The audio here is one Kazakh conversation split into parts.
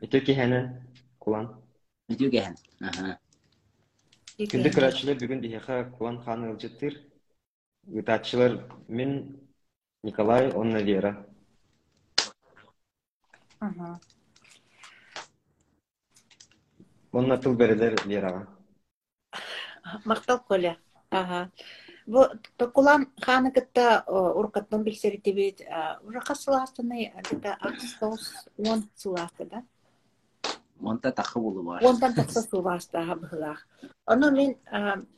Ити киһәне кулан. Өтү кэһэн. Аха. Күндү көрәчилер бүгүн диһәхә кулан ханы ылжыттыр. Гытачылар мен Николай, онна Вера. Ага. Онна тыл берелер Верага. Мактал Коля. Ага. Бу токулан ханы кытта уркаттан билсери бит урака сыластыны кытта акстос он сыласты да. Онта тахы болу бар. Ондан такса сыласты хабыгах. Оны мен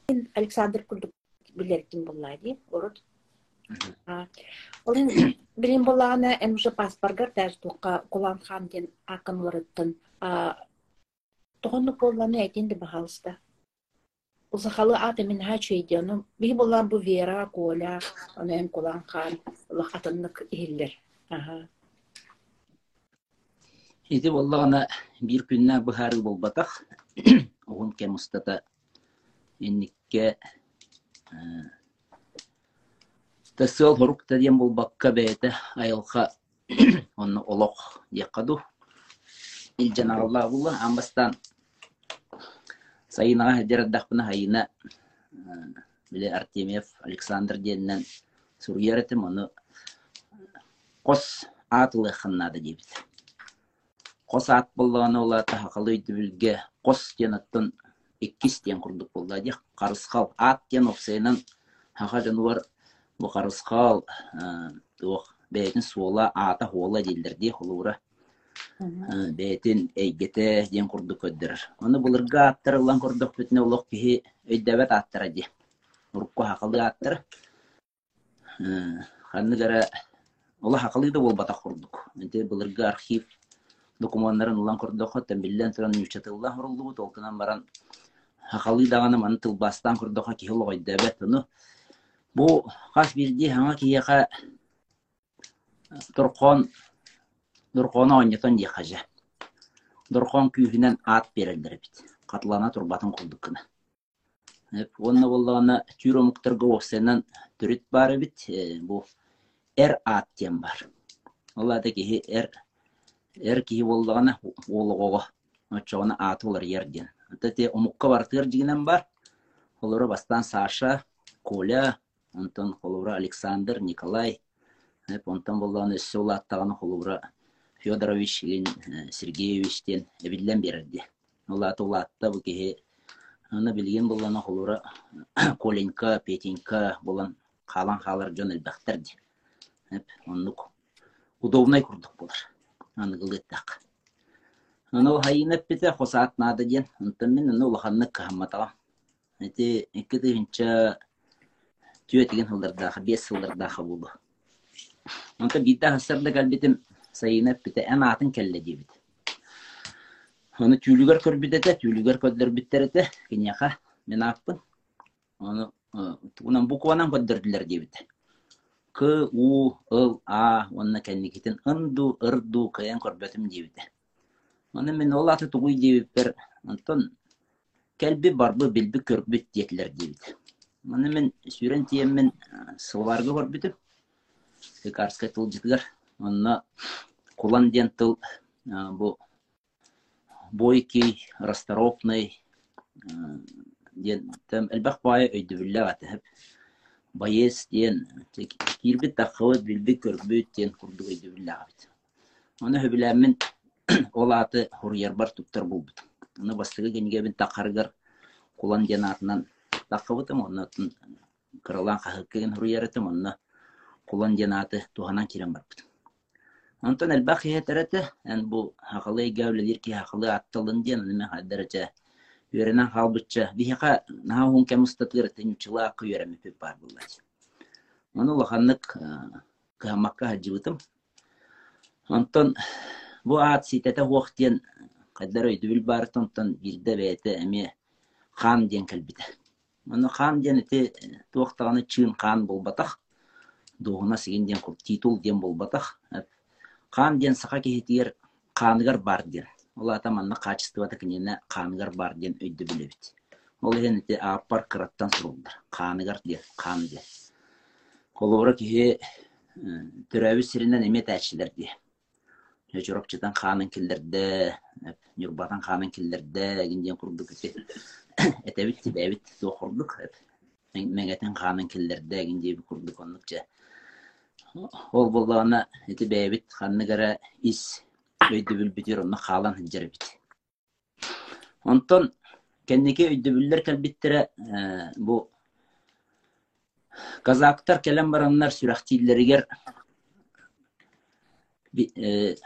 мен Александр курдук билердим буллайды. Орут. Олин билим булланы эм уже паспоргар дәж тука кулан хан ден акын вырыттын. Тоғыны болланы әйтенді бағалысты. Узахалы аты мен ха чөйдені. Би боллан бу Вера, Коля, оны эм кулан хан, лах атыннык ихиллер. Ага. Ити боллағына бир күннә быһары болбатах. Оғын кем устата инникке тасыл хорукта диен болбакка бәйті айылға онны олоқ диякаду. Ил жанаралла була амбастан сайынаға хәдердақпына хайына биле Артемьев Александр деннен сурьеретим оны қос атылы ханнады дебит. Қос ат боллағаны ола тахақалы үйдібілге қос денаттын иккис ден құрдық болды де қарысқал ат ден оқсайынан хаға жануар бұл қарысқал бәйтін суола ата хола делдерде холура бәйтін әйгете ден құрдық көддір. Оны бұлырға аттар ұлан құрдық бүтіне олық кихи өйдәбәт аттара де. Урукку хақылы аттар. Ханны гара ола хақылы да болбата құрдық. Бұлырға архив документтарын улан құрдық хоттан биллен тұран нүчетылла құрылды толкынан баран хақылы дағаны маны тылбастан құрдыққа кихи олық өйдәбәт. Оны Бу хас бирди хаңа кияка дуркон дуркона оньятон ди хажа. Дуркон күйінен ат берілдір бит. Қатлана турбатын құлдық кіна. Онна боллағана түйрі мұқтырғы оқсенен түріт бары бит. Бу әр ат тем бар. Олады кихи әр әр кихи боллағана олығығы. Очоғына ат олар ерден. Тәте омыққа бартыр жігінен бар. Олары бастан Саша, Коля, онтон холура Александр, Николай, онтон болған өссі ол аттағаны холура Федорович, Сергеевичтен әбілден берді. Ол аты ол атта бұл кеге Аны білген болғаны холура Коленька, Петенька болған қалан қалар жон әлбәқтерді. Онны удобнай күрдік болар. Хайынып біте қоса атнады ден. Онтон мен аны олақанны кахаматағам. Эти екі тыгынча түйе тиген хылдардағы, бес хылдардағы болды. Онта бидда хасырда кәлбетім сайынап біте әм атын кәлі дебіт. Оны түйілігер көрбітеті, түйілігер көддір біттереті, кенеға мен ақпын. Оны унан букванан көддірділер дебіт. К, У, Л, А, онна кәнекетін ынду, ырду, кәйен көрбетім дебіт. Оны мен ол аты дебіт бір, онтон кәлби барбы билби көрбүт диетлер дебит. Маны мен сүйрен тием мен сылваргы көрбүтүм. Лекарская тыл житгар. Онна кулан ден тыл бу бойкий, расторопный, ден тем элбах бая. Байес ден кирбит тахыбыт билби көрбүт ден курду өйдүбүлле атып. Оны хөбүләмен ол аты хурьер бар туттар булбут. Оны бастыгы генге бин тақаргар кулан ден атынан тақыбытым, оны атын кырылан қахыккеген хурьеретим, оны кулан ден аты туханан кирен барбыт. Онтон элбах хетерете, эн бу хақылы гәүлелер ки хақылы аттылын ден, оны мен үйренен халбытча, бихақа наха хун кемустатыр тенючила күйереми пеп бар буллач. Оны лоханнык кыхамакка хаджыбытым. Онтон бу ат ситете хуақтен каддар өйдүбүл бар тонтон бирде бәйте эми хан ден кэлбите. Оны хан ден эти туақтағаны чын хан болбатах. Дуғына сеген ден титул ден болбатах. Хан ден сақа кехетер қаныгар бар ден. Ол атаманна качествода кенене қаныгар бар ден өйді білебит. Ол ен эти аппар сурулдар. Қаныгар ден, қан ден. Колура кеhe түрәбі сиринен эмет әчілер де. Жорокчыдан қанын келдерді, юрбатан ханын киллерде гинден курдук эти этебит тибебит тохурдук меңетен ханын киллерде гиндеби курдук оннукча ол боллаана эти бэбит ханныгара ис өйдөбүлбүтүр онно хаалан хыджарбит онтон кеннеке өйдөбүллер кэлбиттере бу казактар келен бараннар сүрахтииллеригер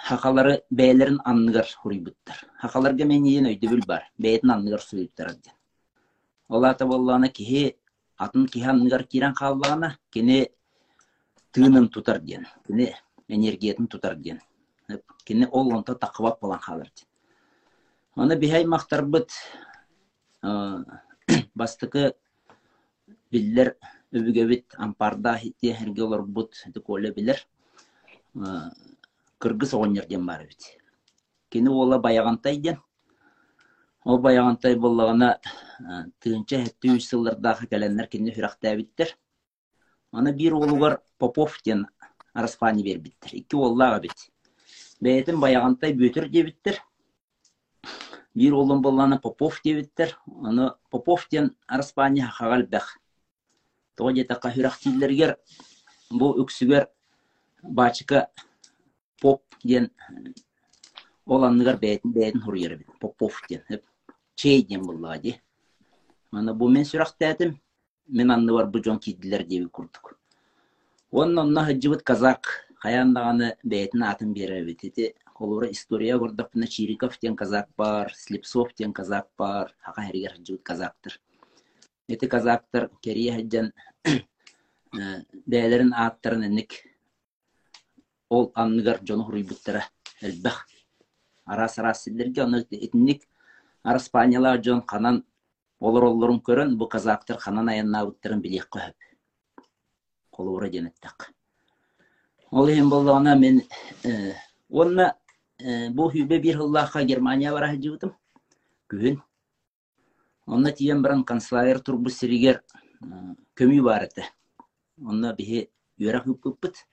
хакалары бээлерин анныгар хуруйбуттар хакаларга мен иен өйдөбүл бар бээтин анныгар суйуттар ден олата боллаана кихи атын кихи анныгар кирен хааллаана кини тыынын тутар диен кини энергиятын тутар диен кини ол онто такыбат болан хаалар диен аны бихай мактарбыт бастыкы биллер өбүгебит ампарда хитте херге олорбут коле билер. Кыргыз ооннер диен бар бит. Кини ола баягантай диен ол баягантай боллагана тыынча хэттүү сыллардагы келеннер кини хүрактаабиттер аны бир олугар попов диен араспани бербиттер икки оллага бит. Бээтин баягантай бүтүр дебиттер бир олун болланы попов дебиттер аны попов диен араспани хагал бэх тоҕо дьэтэхха хүрахтииллэригэр бу үксүгэр баачыка поп диэн ол анныгар бээтин бээтин хуруйар бит попов диэн чей буллаа ди мана бу мен сүрахтаатым мен анны бар бу жон диэби курдук онно онно хаджыбыт хаяннаганы бээтин атын беребит ити колура история гордаппына чириков диэн казак бар слепцов диэн казак бар. Хака херигер хаджыбыт казактыр эти казактар керие хаджан бээлерин ааттарын энник ол анныгар жону хуруйбуттара элбэх арас арас силлерге оны этинник араспаниялаа жон канан олор оллорун көрөн бу казактар канан аяннаабыттарын билиек көһөп денеттак ол эһин боллоона мен онна бу хүбе бир хыллаахха германия бара жыбытым күн. Онна тиен баран турбу сиригер көмүй бар эте. Онна биһи үөрэх ыппыппыт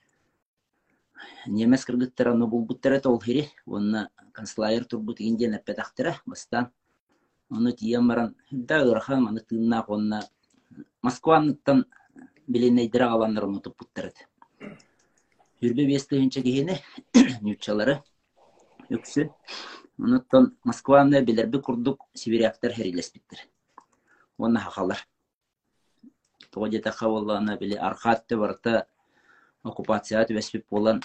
немес кыргыттар аны булбуттар эте ол хири. Онна канцлагер турбу тигин диэн эппетахтыра бастан. Ону тиен баран да ырахан аны онна москваныттан эте үрбе бестыгынча киһини нючалары үксү онуттан москваны билерби курдук сибиряктар херилеспиттер онна хахалар тоҕо дьэтэхха боллаана били архаатты барыта оккупация түбэспип болан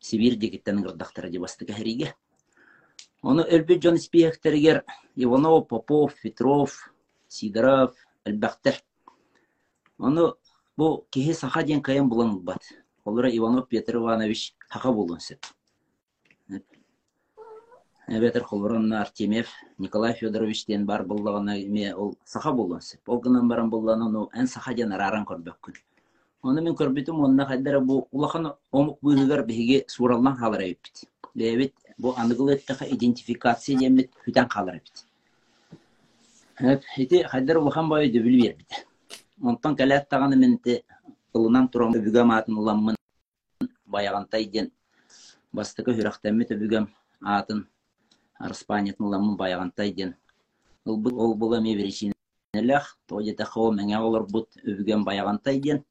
сибирь дигиттен ырдактара дибастыка хериге оны өлбү жон спиехтеригер иванов попов петров сидоров элбахтер оны бу киһи саха диэн кайан булан бат олора иванов петр иванович хаха булун сеп Эбетер холорон Артемьев Николай Федорович ден бар буллагана ме ол саха булун сеп. Ол гынан баран булланы ну эн саха ден араран көрбөккүн. Оны мен көрбүтүм онна кайдара бу улахан омук бүйүгөр биге сураллан халар эбит. Бебит бу аныгылыттыга идентификация демит хүтен халар эбит. Хеп эти кайдара улахан бай дөбүл бербит. Онтан калат таганы менте ылынан турам бүгөм атын уламмын баягантай ден бастыгы хүрактамет бүгөм атын арспанетін ламын баяғантай ден. Ол бұл әме берешінелях, тоде тақау мәңе олар бұт өбіген баяғантай ден,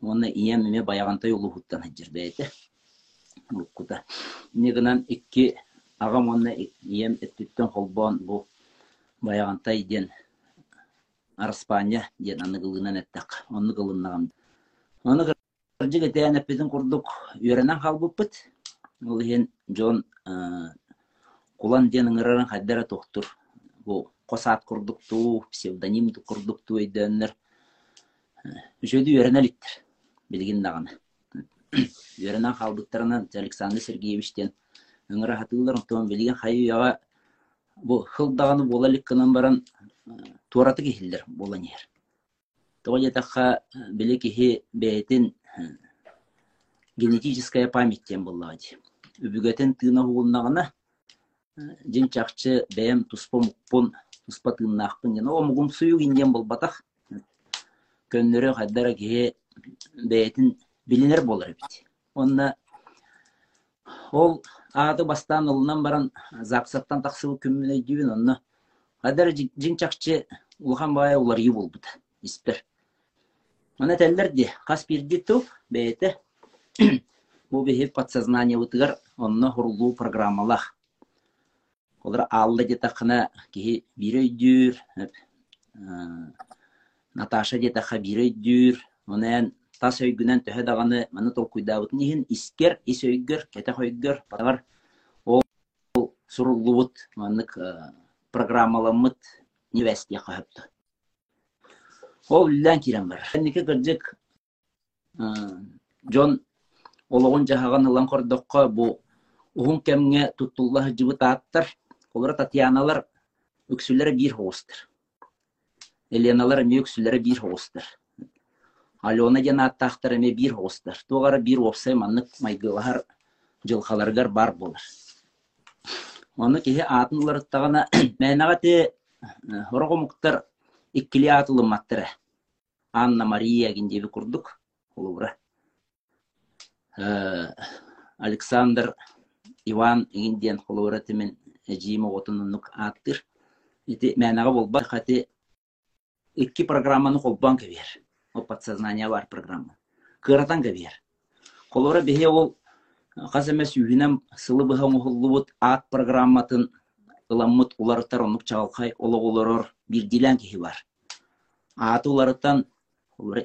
оны ием әме баяғантай ұлы хуттан әджірбе әйті. Ұлыққыта. Негінен ikki ағам оны ием әттіттен қолбан бұл баяғантай ден Арспания ден аны қылғынан әттіқ, оны қылыннағам. Оны қыржы кетейін әппетін құрдық. Үйренен қалбып бұт. Ол ең Джон кулан диэн ыңырарын хайдара тохтур бу косаат курдуктуу псевдоним курдуктуу өйдөөннөр үчөөдү үйренелиттер билгин дагана үйренен халбыттарынан александр сергеевичтен ыңыра хатыылар онтон билген хай уяга бу хылдаганы болалик кынан баран туараты кихиллер боланер того жетаха биле кихи бээтин генетическая память тем буллаги үбүгөтен тыына хугуннагана жин чакчы бэм туспа мукпун туспа тыыннаахпын ден о мугум суюк инден көннөрө хайдара кие бээтин билинер болар бит онна ол аты бастан ылынан баран запсаттан тақсыбы күмміне дүйін онны Адар жинчакчы улхан бая улар үй болбут испер. Қас бирди туп бәйті бу бехи подсознание утыгар онно хурлуу программалах олар алды де тақына кихи бирөйдүр. Наташа де таха бирөйдүр. Онен тас өйгүнен төһө даганы маны толкуйдаабыт нихин искер ис өйгөр кете хойгөр. Батагар ол суруллубут маннык программаламмыт невестия кахыпты ол үллән кирен бар эннике кырдык жон ологун жахаган ылан кордокко бу ухун кемге туттуллах жыбыт ааттар олар татьяналар өксүлләре бир хоостер еленалар эме өксүлләре бир хоостер алена ден аттахтар эме бир хоостер тугара бир опсай маннык майгылар жылхаларгар бар болар. Оны атын уларыттағана мәнәға те хорогомуктар иккили атылымматтыра. Анна Мария гиндеби курдук улура. Александр Иван гинден холура темен жима отунунук аттыр. Ити мәнәға болба хати икки программаны холбан кебер. О подсознание бар программа. Кыратан кебер. Холура бехе ол Қазамес үйінем сылы ұхыллыбыт ат программатын ыламмыт уларыттар онук чағалқай олы олорор бір дилен кихи бар. Аты уларыттан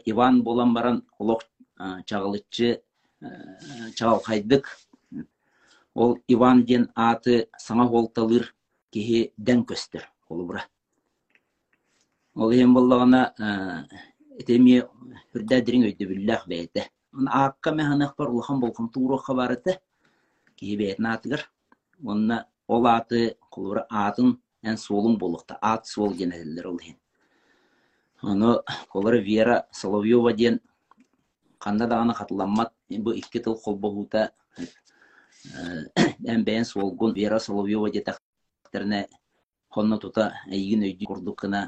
Иван болан баран олық чағылытчы чағалқайдык. Ол Иван ден аты саңа холталыр кихи дән көстір олы бұра. Ол ем болағына этеме хүрдәдірін өйді білләқ бәйті. Аққа мәханақ бар улахан болқым туыру қабарыты кейбет натыгыр. Онна ол аты құлыры атын ән солың болықты. Ат сол генелер ол хен. Оны қолыры Вера Соловьева ден қанда дағаны қатыламмат. Бұл ikki тыл қол болута ән бәйін солғын Вера Соловьева де тақтырына қонны тұта әйгін өйді құрдықына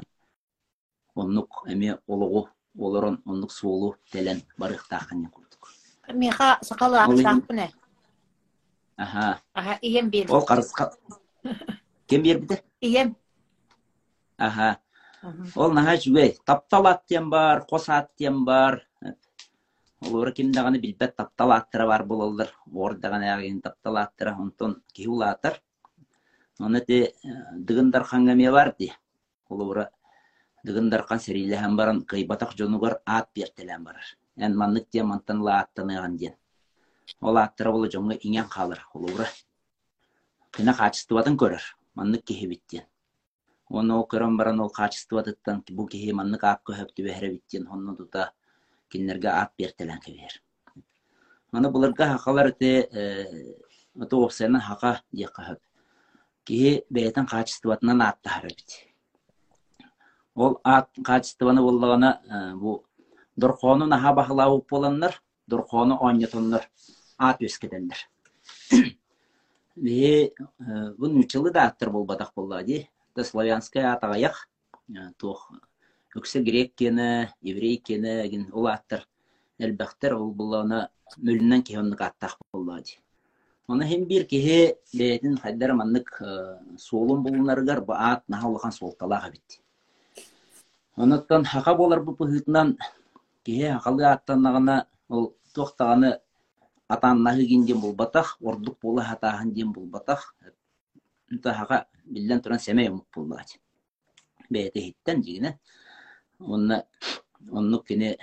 оннық әме олығы олорон оннук суолу телен барыктаахын курдук Меха сакалы аттаакпыне. Аха. Аха, ием бер. ол карыска кем бербите Ием. аха. Ол наха жүгей таптал аттен бар кос аттен бар. Олор ким даганы билбет таптал аттыра бар бололдор ор даганы ягин таптал аттыра онтон киулаатар оны те дыгындар хангаме бар ди олора дыгындарқан серилеһен баран кыйбатах жонугар аат бертелен барар. Эн маннык тия мантан ла аттаныган диен ол аттыра болу жоңга иңен калыр. Улура кына качествотын көрөр маннык кихибиттен оны ол көрөн баран ол качествотыттан бу кихи маннык аап көһөптү бэхеребиттен онну тута киннерге аат бертелен кебер аны буларга хакалар те ото оксенен хака диякаһып кихи бээтен качествотынан ааттахарабит ол ат качествоны боллагана бу дорхону наха бахлау боланнар дорхону оньотоннар ат өскеденнер бе бу нучылы да аттар болбатак болла ди. Да славянская атагаях тух өксе грек кені еврей кені ген ол аттар. Элбахтар ол буллана мөлүнөн кеоннук аттак болла ди. Оны хем бир кеһе бейтин хайдар маннык суолун булунарыгар бу ат наха улахан солталага бит Онуттан хақа болар бұл пұхытынан кеhe хақалғы аттаннағына ол тоқтағаны атаннағы кенден бұл батақ, ордық болы хатағын ден бұл батақ. Үнті хақа білден тұран сәмей ұмық болды ати. Бәйті хиттен дегіне. Онны оннук кене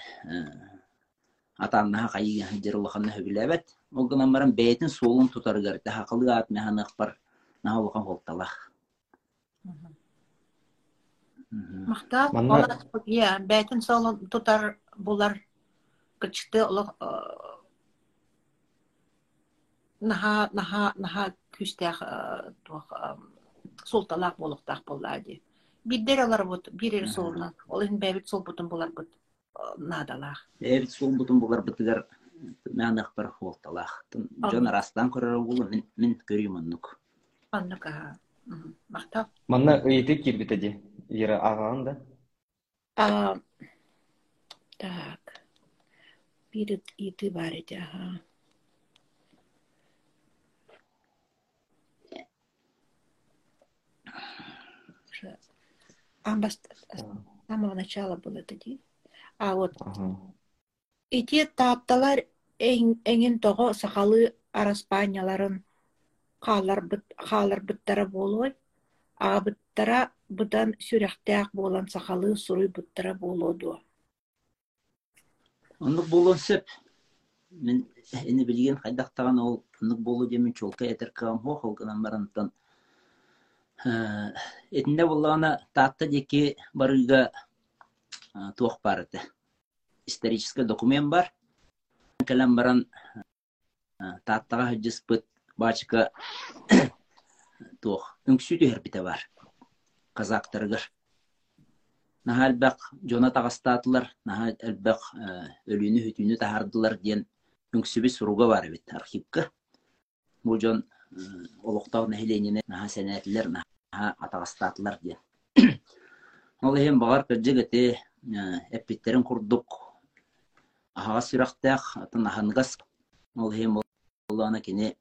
атаннаға қайыған жырылықанны хөбіләбәт. Ол гынан баран бәйтін солын тұтарғар. Хақалғы ат мәханық бар. Наға болған қолталақ. Махта, Манна- ола, я, бәйтін сол тутар булар кычты олық наха наха наха күстәх тух султалак болуктак буллады. Биддер алар бут, бирер солна. Ол ин бәбит сол бутун булар бут надалах. Эбит сол бутун булар бытыгар мәханық бар қолталақ. Жон арастан көрөр болу мен мен көрейм оннук. Аннука. Махта. Манна ыйты кирбит эди. Ира ағаан да. А, так. Бир иты бар ага. уже амбас с самого начала было это ди. А вот Ага. ити тапталар эңин того сахалы араспанияларын халар бит халар биттара болой а биттара будан сүрәхтәк болан сахалы суруй биттара болоду. Оннук болуун сөп мен эни билген хайдактаган ол оннук болуу демен чолка этер кам хо холгынан барантан этинде боллагана таатта деки барыга туох барыты исторический документ бар. Кэлэн баран тааттага хаджыспыт бачка туох. Үңсү түһэрбите бар казактарыгар наха элбэх жона тагастаатылар наха элбэх өлүүнү хүтүүнү тахардылар диэн үңсүбү суруга бар бит архивка. Бу жон олуктау нахиленине наха сенетилер наха атагастаатылар диэн. Ол эһин багар кырдьыгыты эппиттерин курдук аһаға сүрәхтәх атын аһангас ол эһин боллана кини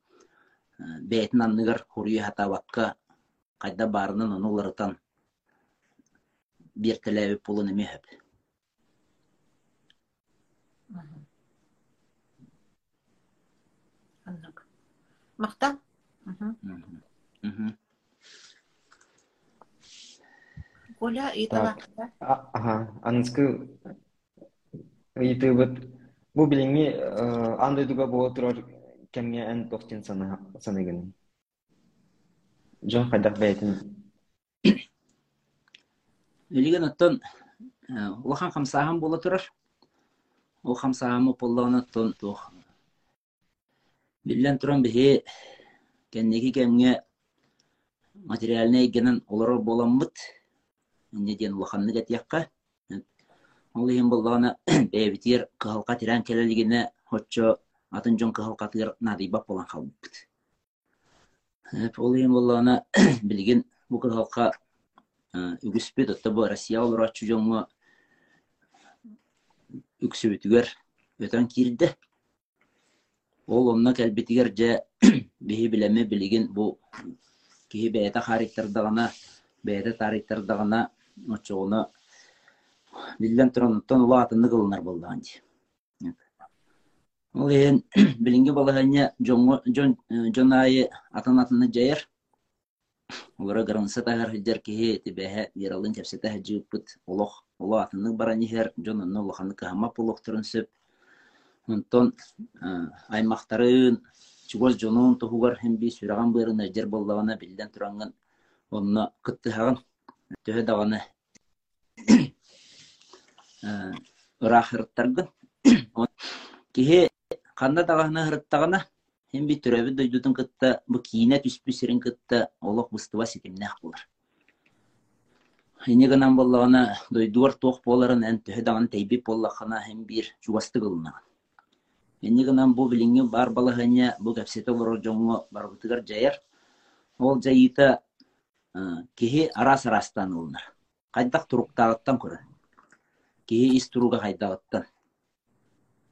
бээтин анныгар хуруйу хатабакка кайда барынан ону уларытан биэртэлээби пулун эмиэхэп Аннык. Мактал? Коля итала. А- Ага. Анысқы ыйтыбыт бу билиңи андай дуга боло турар кемге эн тохтин саныгын. Жон хайдак бәйтин. Үлеген оттон улахан хамсахан бола турар. Ол хамсаhamы боллаган оттон. Биллен туран бихи кеннеки кемге материальный генен олар боламмыт. Не ден улаханны гатиякка. Ол иһин боллагана бэбитир кыһалка тиран келелигине хоччо атын жон кыһалкатыгар надыйбап болан халбыт. Ол иһин боллагана билген бу кыһалка үгүспүт отто бу Россия олор ачу жоңго үксүбүтүгер өтөн кирде. Ол онна кэлбитигер же биһи билеме билигин бу киһи бэйэте хариттардагана бэйэте тариттардагана очоҕуна биллен туронуттан ула атынны кылынар болдаан ди. Ол ээн билинги балаһаня жоңго жон жон айы атын атынны жайыр. Олара гаранса тагар хидер киһи тибэһэ яралын кепсете хаджыппыт олох ола атынны баран иһэр жон онно улаханны каһамап олохторун сөп. Онтон аймактарын чугоз жонун тухугар хем би сүраган бырын ажер боллагана билден туранган онно кыттыһаган төһө даганы ырахырыттаргын киһи ханна даганы хырыттагана хем би төрөбү дойдутун кытта бу кийине түспү сирин кытта олох быстыба ситимнэх булар. Хинеганан боллагана дойдуар туох боларын эн төһө даганы тейбип боллахана хем бир чугасты кылынаган Эннигынан бу билинги бар балаһыня бу кәпсете олорор жоңго барбытыгар жаяр. Ол жайыта киһи арас арастан ылнар. Кайдак туруктагыттан көрөр. Киһи ис туруга хайдагыттан.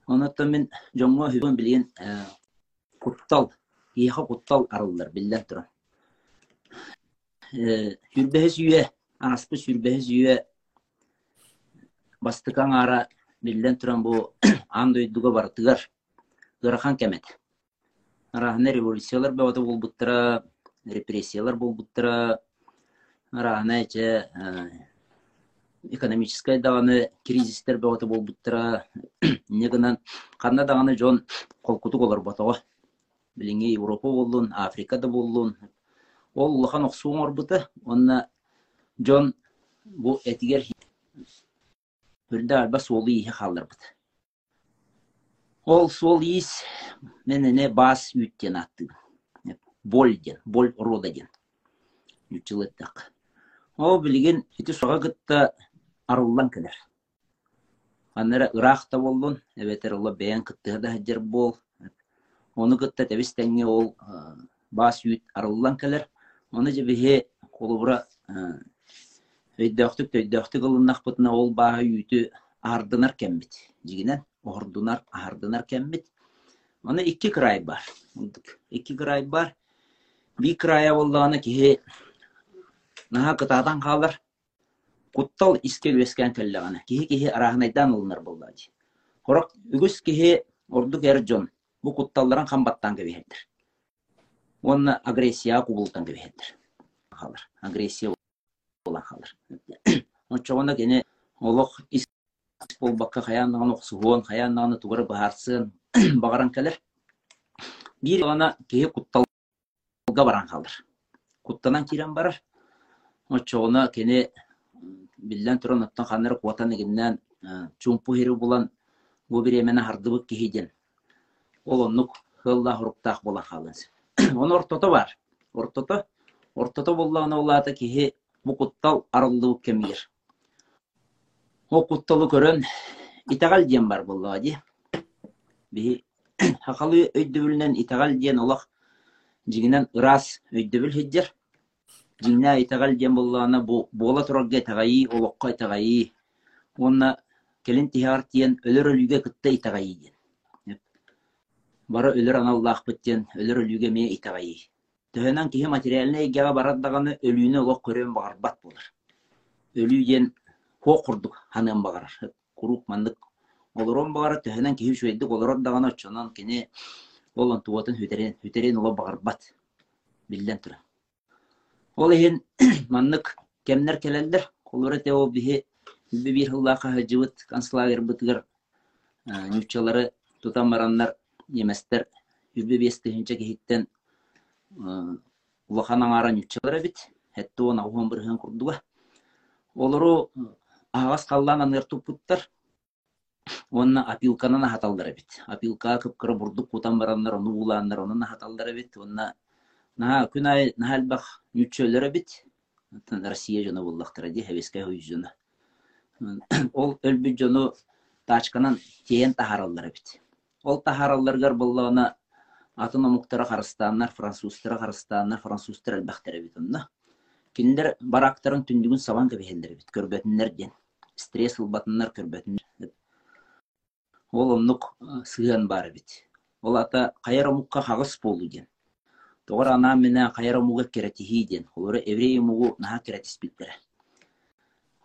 Онуттан мен жоңго хүбөн билген куттал, киһи куттал арыллар биллен туран. Хүрбэһэ сүйе, араспы сүрбэһэ сүйе бастыкаң ара биллен туран бу андойдуга бартыгар ырахан кемет. Арахана революциялар бавата болбуттара, репрессиялар болбуттара, арахана эче экономическая даганы кризистер бавата болбуттара, негынан канна даганы жон колкутук олар батага. Билинге Европа болдун, Африкада болдун. Ол улахан оксуң орбута, онна жон бу этигер бүрдө алба солу ийе халдырбыт. Ол сол иис менене бас үттен атты. Ден, боль рода ден. Үтчилеттак. Ол билген ити суга гытта арыллан келер. Аннара Иракта болдун, эбетер ола бэйэн кыттыгда хаджар бол. Оны гытта тебистенге ол бас үт арыллан келер. Оны же бихе колубра өйдөктүк төйдөктүк ылыннак бутуна ол баа үтү ардынар кембит. Жигинен ордунар ардынар кембит. Оны икки край бар. Икки край бар. Би края хаалар куттал иске үескән кэлләгәнә киһи киһи араһынайдан улнар буллади хорок үгүс киһи ордук эр жон бу кутталларан хамбаттан кебиһедер онна агрессия кубултан кебиһедер халар агрессия болан халар очогона кене олох ис болбакка хаяннаган оксуон хаяннаганы тугары баарсын багаран келер бир гана киһи кутталга баран халар куттанан кирен барар очогона кене биллен туран оттон ханнары куатан эгиннен чумпу хири булан бу биремене хардыбык киһиден ол оннук хылла хуруктаах болан халынс оны ортото бар. Ортото? Ортото боллагына улаата киһи бу куттал арыллыбык кемигер о кутталу көрөн итагал диен бар боллага ди биһи хакалы өйдөбүлнен итагал диен олох жигинен ырас өйдөбүл хиджер жигне итагал диен боллагына бу буола турарга итагайы олокко итагайы онна келин тиһар тиен өлөр өлүгө кытта итагайы диен бара өлөр аналлаахпыт диен өлөр өлүгө мие итагайы төһөнөн киһи материальный эгега барардаганы өлүүнү олох көрөн багарбат болар өлүү ханын багарар курук мандык. Олорон багара төһөнөн киһи шуйдук олорон даганы очонон кини ол онтуотун хүтерен хүтерен оло багарбат. Биллен тура ол иһин маннык кемнер келелдер колура те ол биһи бир бир хыллаака хажыбыт концлагер бытыгар нючалары тутан бараннар еместер үрбе бестихинче кихиттен улахан ара нючалары бит. Хетте он агуон бырыхан агас каллан аныр туппуттар онна апилканана хаталдара бит апилка кыпкыры бурдук кутан бараннар ону улааннар онуна хаталдара бит онна наха күн ай нахалбах нючөлөрө бит россия жону буллактара ди хебеске хуйжуна ол өлбү жону тачканан тиен тахараллары бит ол тахаралларгар буллагана атын омуктара харыстаннар французтара харыстаннар французтар элбахтара бит онна киндер барактарын түндүгүн сабан кебехендер бит көрбөтүннер ден. Стресс ылбатыннар көрбөтүннер ол оннук сыган бар бит. Ол ата каяр омукка хагыс болу ден тогор ана менен каяр омуга керетихи ден олары еврей омугу наха керетиспиттере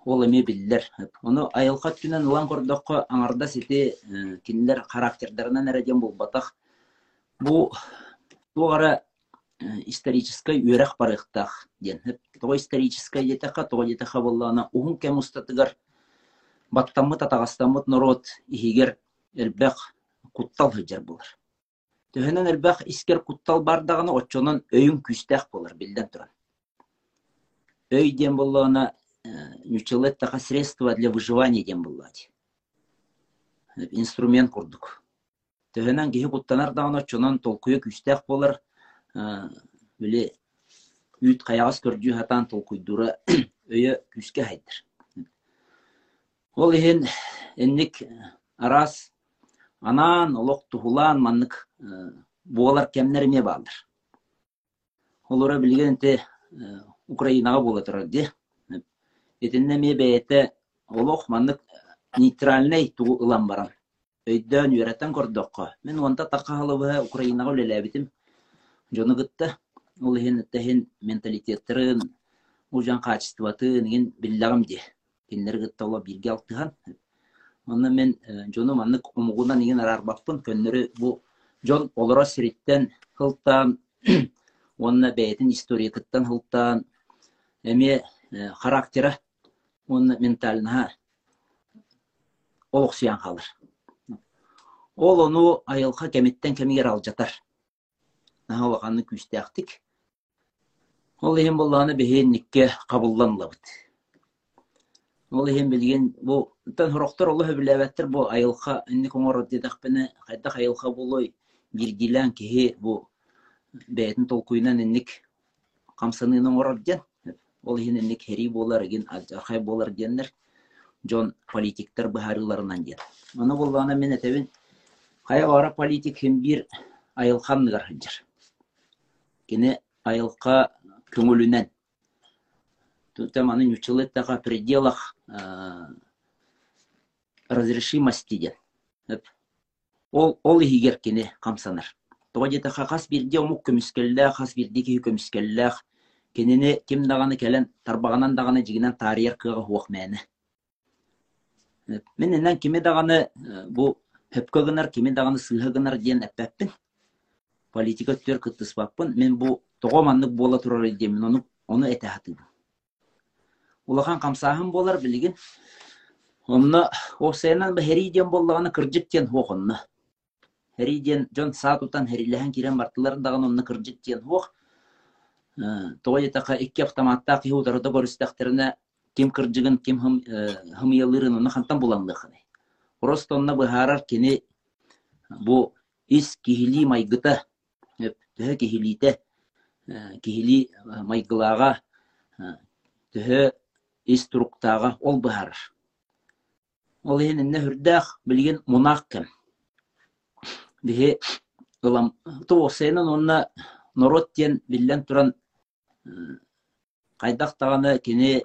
ол эме биллер ону айылка түнен улан кордокко аңарда сити кинилер характердеринен эреден болбатах бу тугара исторической үөрэх барыхтах ден того исторической детеха того детеха боллана ухун кем устатыгар баттаммыт атагастаммыт народ ихигер элбэх куттал хыжар булар. Төһөнөн элбэх искер куттал бардаганы очонон өйүн күстэх болар билден туран. Өй ден боллана нючелеттаха средство для выживания ден буллати инструмент курдук. Төһөнөн киһи куттанар даганы очонон толкуя күстэх болар биле үйт каягас көрдүү хатан толкуйдура өйө күскө хайдыр. Ол иһин энник арас анан олох тухулаан маннык буолар кемнер эме баалар олора билгенте украинага буола турар ди. Этинне ме бээте олох маннык нейтральный тугу ылан баран. Өйдөн үөрэтен кордокко мен онта такаалыбыа украинага үлелээбитим жонугутта ол иһин тэһин менталитеттарын ужан качестватын ген биллагам ди. Кинлер гытта ола бирге алтыхан Онна мен жону маннык умугунан иген арарбаппын көннөрү бу жон олора сириттен хылтан онна бээтин историякыттан хылтан эме характера онна ментальна олоксуян халыр. Ол ону айылка кемиттен кемигер алжатар нахалаканы күстээхтик ол эһин боллааны бэһиэнникке кабылланлабыт ол иһин билген бу тан хорохтор оло хөбүлэбэттер бу айылха инни коңор дедахпыны хайдах айылха болой биргилен киһи бу бээтин толкуйнан инник камсыныынан орор ден ол иһин инник хери болар эгин архай болар диэннер жон политиктер быһарыларынан ден аны боллаана мен этебин хая бара политик хим бир айылханныгар хыджар кини айылка көңүлүнен тутаманы училеттага пределах разрешимости ден ол ол игер кини камсанар. Того дете хас бирде омук көмүскеллэх хас бирде ки көмүскеллэх кенени ким даганы келен тарбаганан даганы жигинен тарыяр кыга хуох мэне мен энен кими даганы бу хөпкөгүнар кими даганы сыыһыгынар диэн эппеппин политика төр кыттыспаппын мен бу того маннык буола турар диэмин ону ону этэхатыбын улахан камсааһын болар билигин онно осенан ба хери диэн боллаганы кырдьык диэн хуох онно хери диэн жон саатутан херилэхэн кирен бартылар даган онно кырдьык диэн хуох того етака икки автоматта киһи утарыта көрүстэхтерине ким кырдьыгын ким хымыялырын онно хантан буланлыхыны просто онно быһаарар кини бу ис кихили майгыта төһө кихилите кихили майгылаага төһө ис ол быһаарар ол иһининне хүрдээх билигин мунаак кем биһи ылам туосенын онна норот диэн биллен туран кайдах таганы кини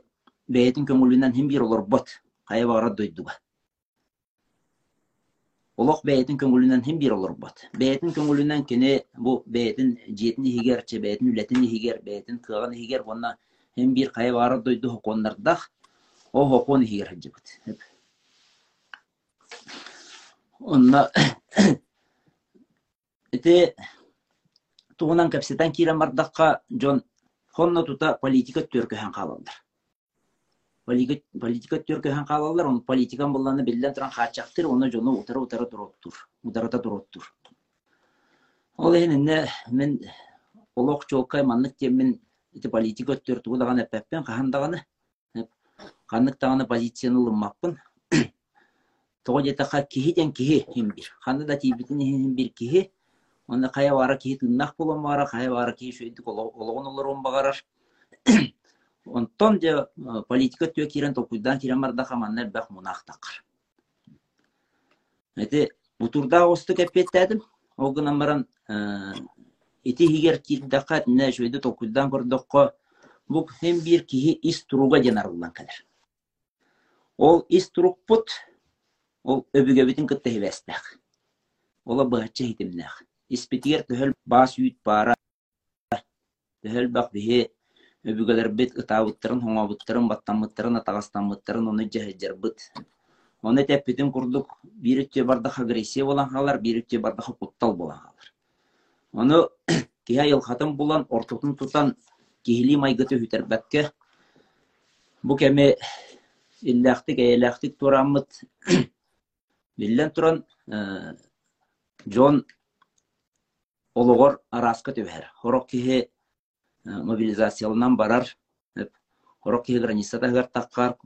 бэйэтин көңүлүнен хим бир олорбот кайа баара дойдуга олох бэйэтин көңүлүнен хим бир олорбот бэйэтин көңүлүнен кини бу бэйэтин жиэтин ихигер че бэйэтин үлетин ихигер бэйэтин кыаган ихигер онна хим бир кайа баара дойду хоконнардах о хокон ихигер хаджыбыт онна ити тугунан капсетан кирен бардакка жон хонно тута политика төркөһөн калалар политика төркөһөн калалар он политикан булланы биллен туран хачактыр оны жону утара утара туруттур ударата туруттур ол энне мен олох чолкай маннык темин ити политика төртүгү даган эппеппен кахандаганы каннык даганы позицияны лыммаппын того жетака кихи ден кихи химбир ханды да тибитин химбир кихи онда кая бара кихи тыннах болон бара кая бара кихи шөйдүк ологон олорон багарар. Онтон же политика түйө кирен токуйдан кирен бардаха маннер бах мунах такар эти бутурда осты кеппеттедим огунан баран ити хигер кирдака не шөйдү токуйдан көрдөккө бу хем бир кихи ис туруга жанарылдан келер ол ис турукпут ол өбүгөбүтүн кытта хибестех ола быһачча хитимнех испитигер төһөл баас үйт баара. Төһөл бак биһи өбүгөлербит ытаабыттарын хоңобуттарын баттаммыттарын атагастанмыттарын ону жаһыжарбыт. Оны теппитин курдук бир үтче бардах агрессия болан халар бир үтче бардах куттал болан халар ону киһа йылхатын булан ортутун тутан кихили майгыты хүтербәккә бу кеме илләхтик әйләхтик тураммыт. Биллен туран жон ологор араска төбәр хорок киһи мобилизациялынан барар хорок киһи границата гар таккар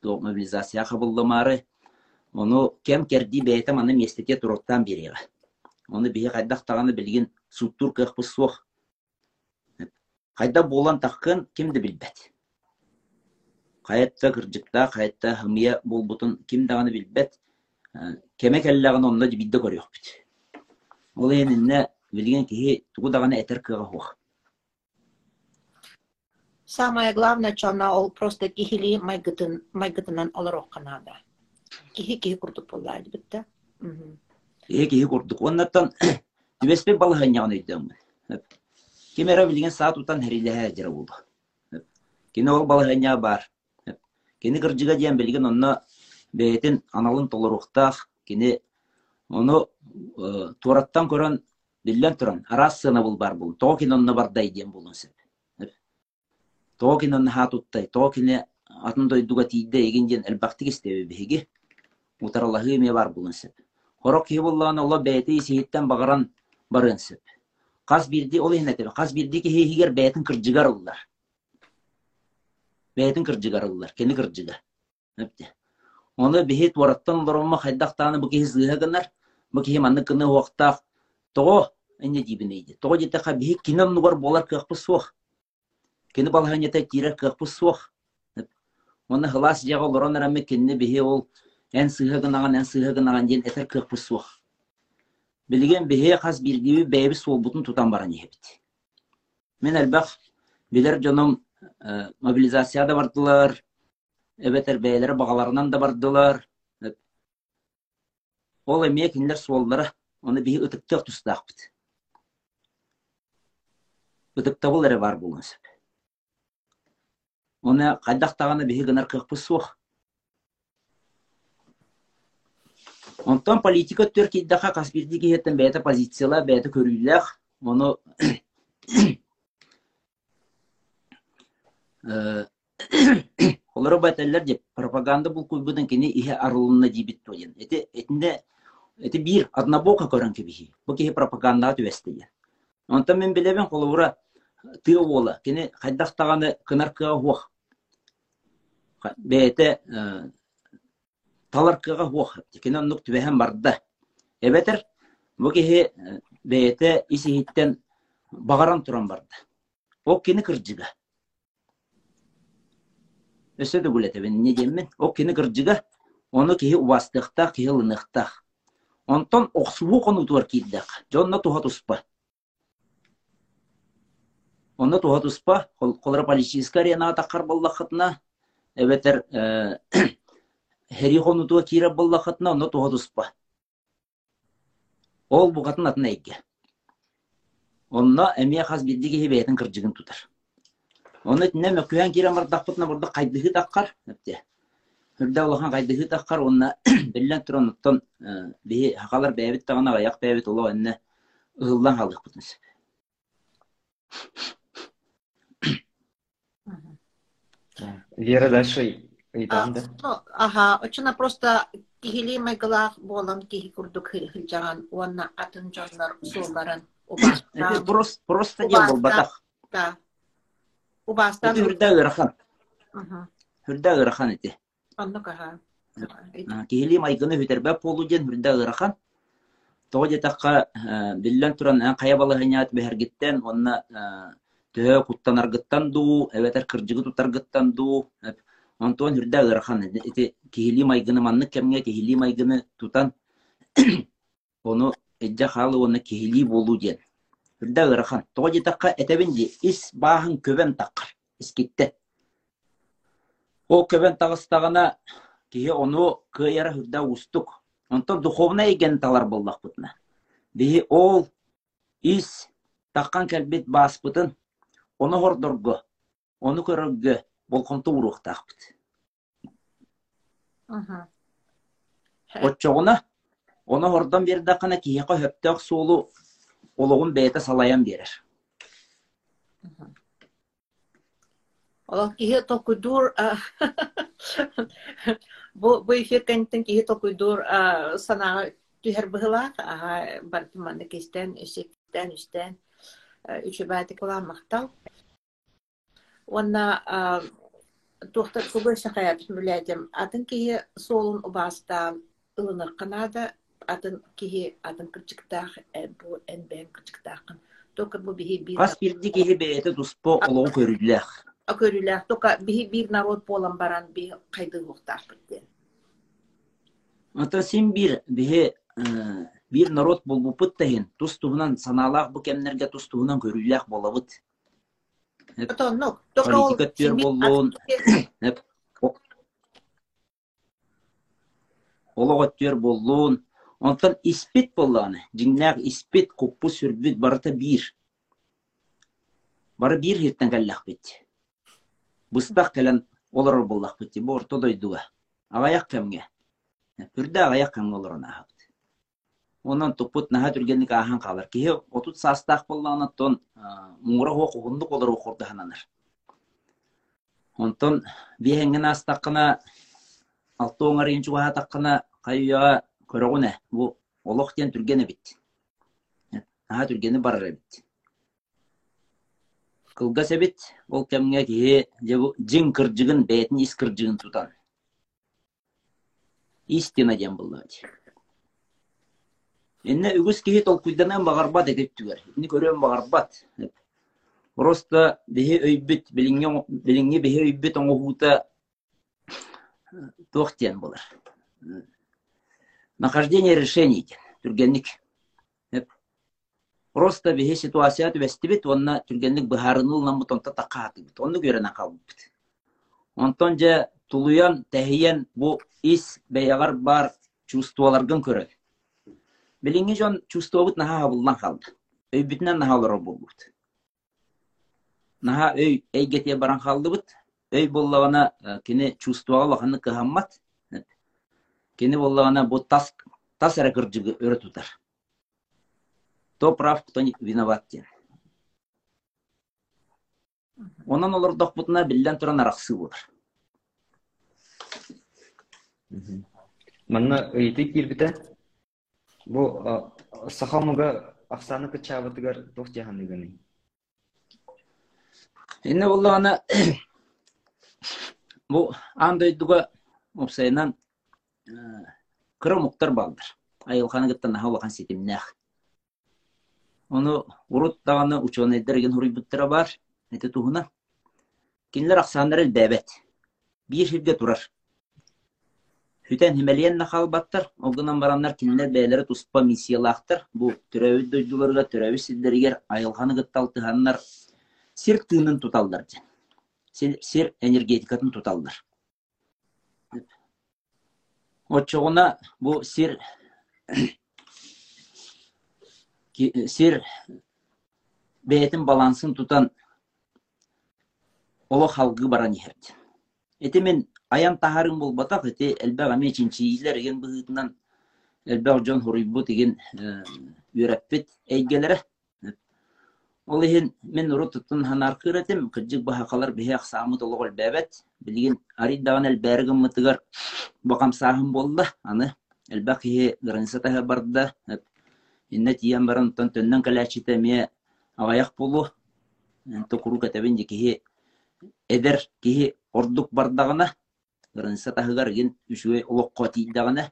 то мобилизация хабыллымары ону кем керди бәйтем аны местете бирега оны бии кайдах таганы билген суттур кыхпы суох. Кайда болан таккын кимди билбет каятта кыржыкта каятта хымия болбутун ким даганы билбет кеме келлегин онно бидде көрөкпүт ол энинне билген кихи тугу даганы этер кыга главное, что она ол просто кихили майгытын майгытынан олорок канада. Кихи кихи курдук боллайды битте. Кихи курдук оннаттан түбеспен балыханьягын өйдөм кемера билген саат утан херилеhe жара болду кини ол балыханья бар кини кыржыга диэн билген онно бээтин аналын толоруктаах кини ону тураттан көрөн биллен туран арас сына бул бар бул тоо кини онно бардай сеп тоо кини онно хаатуттай тоо кини атын дойдуга эме бар булун сеп хорок киһи буллаган ола бэйти сиһиттен багаран барын сеп кас бирди ол ихнете кас бирди киһи хигер бэйтин кыржыгар ыллар бэйтин кыржыгар ыллар кени кыржыга эпте оны биһи туараттан лоромма хайдактааны бу киһи сыыһагынар бу киһи манны кыны уактаах того эне дибинейди того жете биһи кином нугар болар кыахпы суох. Кини балханьята тирер кыахпы суох. Оны хылас жага лоронар ами кинни биһи ол эн сыыһагынаган эн сыыһагынаган диэн этер кыахпы суох билген биһи хас бирдиби бэйби суолбутун тутан баран иһебит мен элбах билер жоном мобилизацияда бардылар эбетер бээлер багаларынан да бардылар. Ол эмие кинилер суоллара оны биһи ытыктыах тустаахпыт ытыктабыл эре бар булун сеп Оны қайдақтағаны бігі гынар қықпы суық. Онтан политика төр киддаха каспирди кихеттен бәйті позициялар, бәйті көрүйләх. Оны Олары байталлар деп пропаганда бұл көйбүден кені ihe арылына дибит тоген. Эти этинде эти бир однобоко көрөн кебихи. Бу кихи пропаганда түвестеген. Онтан мен билебен колура тыа ола. Кені хайдақтағаны кынаркыга хуах. Бәйті таларкыга хуах. Кені оннук түбәһен барда. Эбетер бу кихи бәйті исихиттен бағаран туран барды. О кені кыржыга. Өсө да гулетебен не деммен. О кені кыржыга. Оны кихи убастықта, кихи лынықтақ. Онтон политическая. Эбетер хери қону туа кира боллақытына. Онна туха туспа. Ол бұғатын атын әйге. Онна әмия қаз биддігі хебейтін кіржігін тұтар. Оны тіне мөккөһән кире мардақпытна бұрда қайдығы таққар. Әпте. Хүрдә улахан қайдығы таққар, онна біллән тұран ұттан бейі хақалар бәйбіт тағына аяқ бәйбіт олау әнне ұғылдан қалдық бұтыныз. Вера дальше ага, очына просто кихили майгалах болам кихи курдук хилжаган уанна атын жонлар сууларын Это просто просто дем бол батақ. да убастан Это хүрдә ырахан. Хүрдә ырахан ите. оннук ага Кихили майгыны хүтербә полу ден хүрдә ырахан. Тоғы таққа биллән туран қая балы хәнят бәһәргиттен, онна төһө куттанаргыттан ду, әбәтер кыржыгы тутаргыттан ду. Онтон хүрдә ырахан. Ите кихили майгыны манны кемгә кихили майгыны тутан. Оны эджа халы оны кихили болу ден. Хүрдә ырахан. Тоғы таққа әтәбенде ис баһын көбен таққар. Искитте. Ол көбен тағыстағына кие оны кыяра хүрдә устук. Онтон духовна еген талар боллақ бұтына. Бихи ол ис таққан кәлбет баспытын, оны хордорго, оны көрөргө бұт. Мгм. Отчоғына, оны хордан берді қана киеқа хөптөк суолу олығын бәйті салаян берер. Олох кихи токуйдур бу эфир кэнтэн кихи токуйдур санаа түһэр быһылаах ага бартыманы кистен үсектен үстен үчү баати куламактал уонна тухта кубы сахая билэдим атын кихи соолун убаастаан ылыныр канада атын кихи атын кырчыктаах бу энбэн кырчыктаахын тока бу бихи бир Қас бірді кеге бәйті туспо олығы көріліләқ. көрүлэх тока биһи бир народ болан баран би кайды хуктар битен Ата сен бір бір народ болбупыт тахин, тус туһунан саналақ бұ кемнерге тус туһунан көріліләқ болабыт. Отоннук тока ол Политика төр болуын, ологоттер болуун онтон испит болланы жиңнак испит куппу сүрбүт барыта бир бары бир хирттен каллах бит быстак келен олар боллах бит бу ортодойдуга агаяк кемге бүрдө агаяк кемге нахабыт онан тупут наха түргенник ахан калар кихи отут састак болланы тон мура хок угундук олар окурда хананар онтон бихенген астакына алты оңарын чуга таккана кайя көрөгүнэ бу олох тен түргене бит. Аха түргене барар бит. Кылга себит ол кемге ки жин кыржыгын бетин ис кыржыгын тутан. Истина дем буллати Энне үгүс кихи тол куйданан багарбат этеп түгер. Инни көрөм багарбат. Просто бихи өйбүт, билинге билинге бихи өйбүт оңохута тохтен булар. Нахождение решений түргенник. Просто бихи ситуация түбестибит, онна түргенник быхарыныл намбут онта тақаатыбыт. Онны көрен акалбыт. Онтон же тулуян, тәхиен бу ис бәягар бар чувстволаргын көрөт. Билинги жон чувствовут наха хабылдан қалды. Өйбүтінен наха олар болбут. Наха өй әйгетия баран қалды быт. өй боллагана кини чувствоға лаханы кыхаммат кини боллагана бу тас тас өрө тутар кто прав кто не виноват ден онан олар докпутуна биллен туран араксы болар Манна ыйты кирбите бу сахамыга аксаны кычабытыгар тох жахандыганы. Инне боллагана бу андойдуга опсайнан кыры муктар балдыр. Айылханы гыттан хавахан сетимнах. Оны урут даганы ученыйдерген хуруйбуттара бар. Эте туһуна. Кинлер аксандар эл бәбәт. Бир хирге турар. Хүтән химәлиен нахалбаттар, огынан бараннар кинлер бәйләре туспа миссиялахтар. Бу төрәвит дойдуларга, төрәвит сиддергер айылханы гытталтыганнар сир тыынын туталдар ден. Сир энергетикатын туталдар. Отчоғына бу сир ки- сир бәйтін балансын тутан оло халгы баран иһердин. Эти мен аян тахарын болбатак эти элбэг аме чинчиилер еген быһытынан элбэг жон хуруйбу деген үйрәппит әйгелере. Ол иһин мен уру туттун ханар кыратым, кыджык бахакалар бихе аксамы толгол бәбәт, билген ариддаган элбәргин мытыгар бакам сахым болда, аны элбэг хие границатаха барда, инне тиян баран тон төннен калачите ме агаяк болу, энто куру катабин кихи эдер кихи ордук бардагана, границатахыгар ген үшүе олокко тийдагана,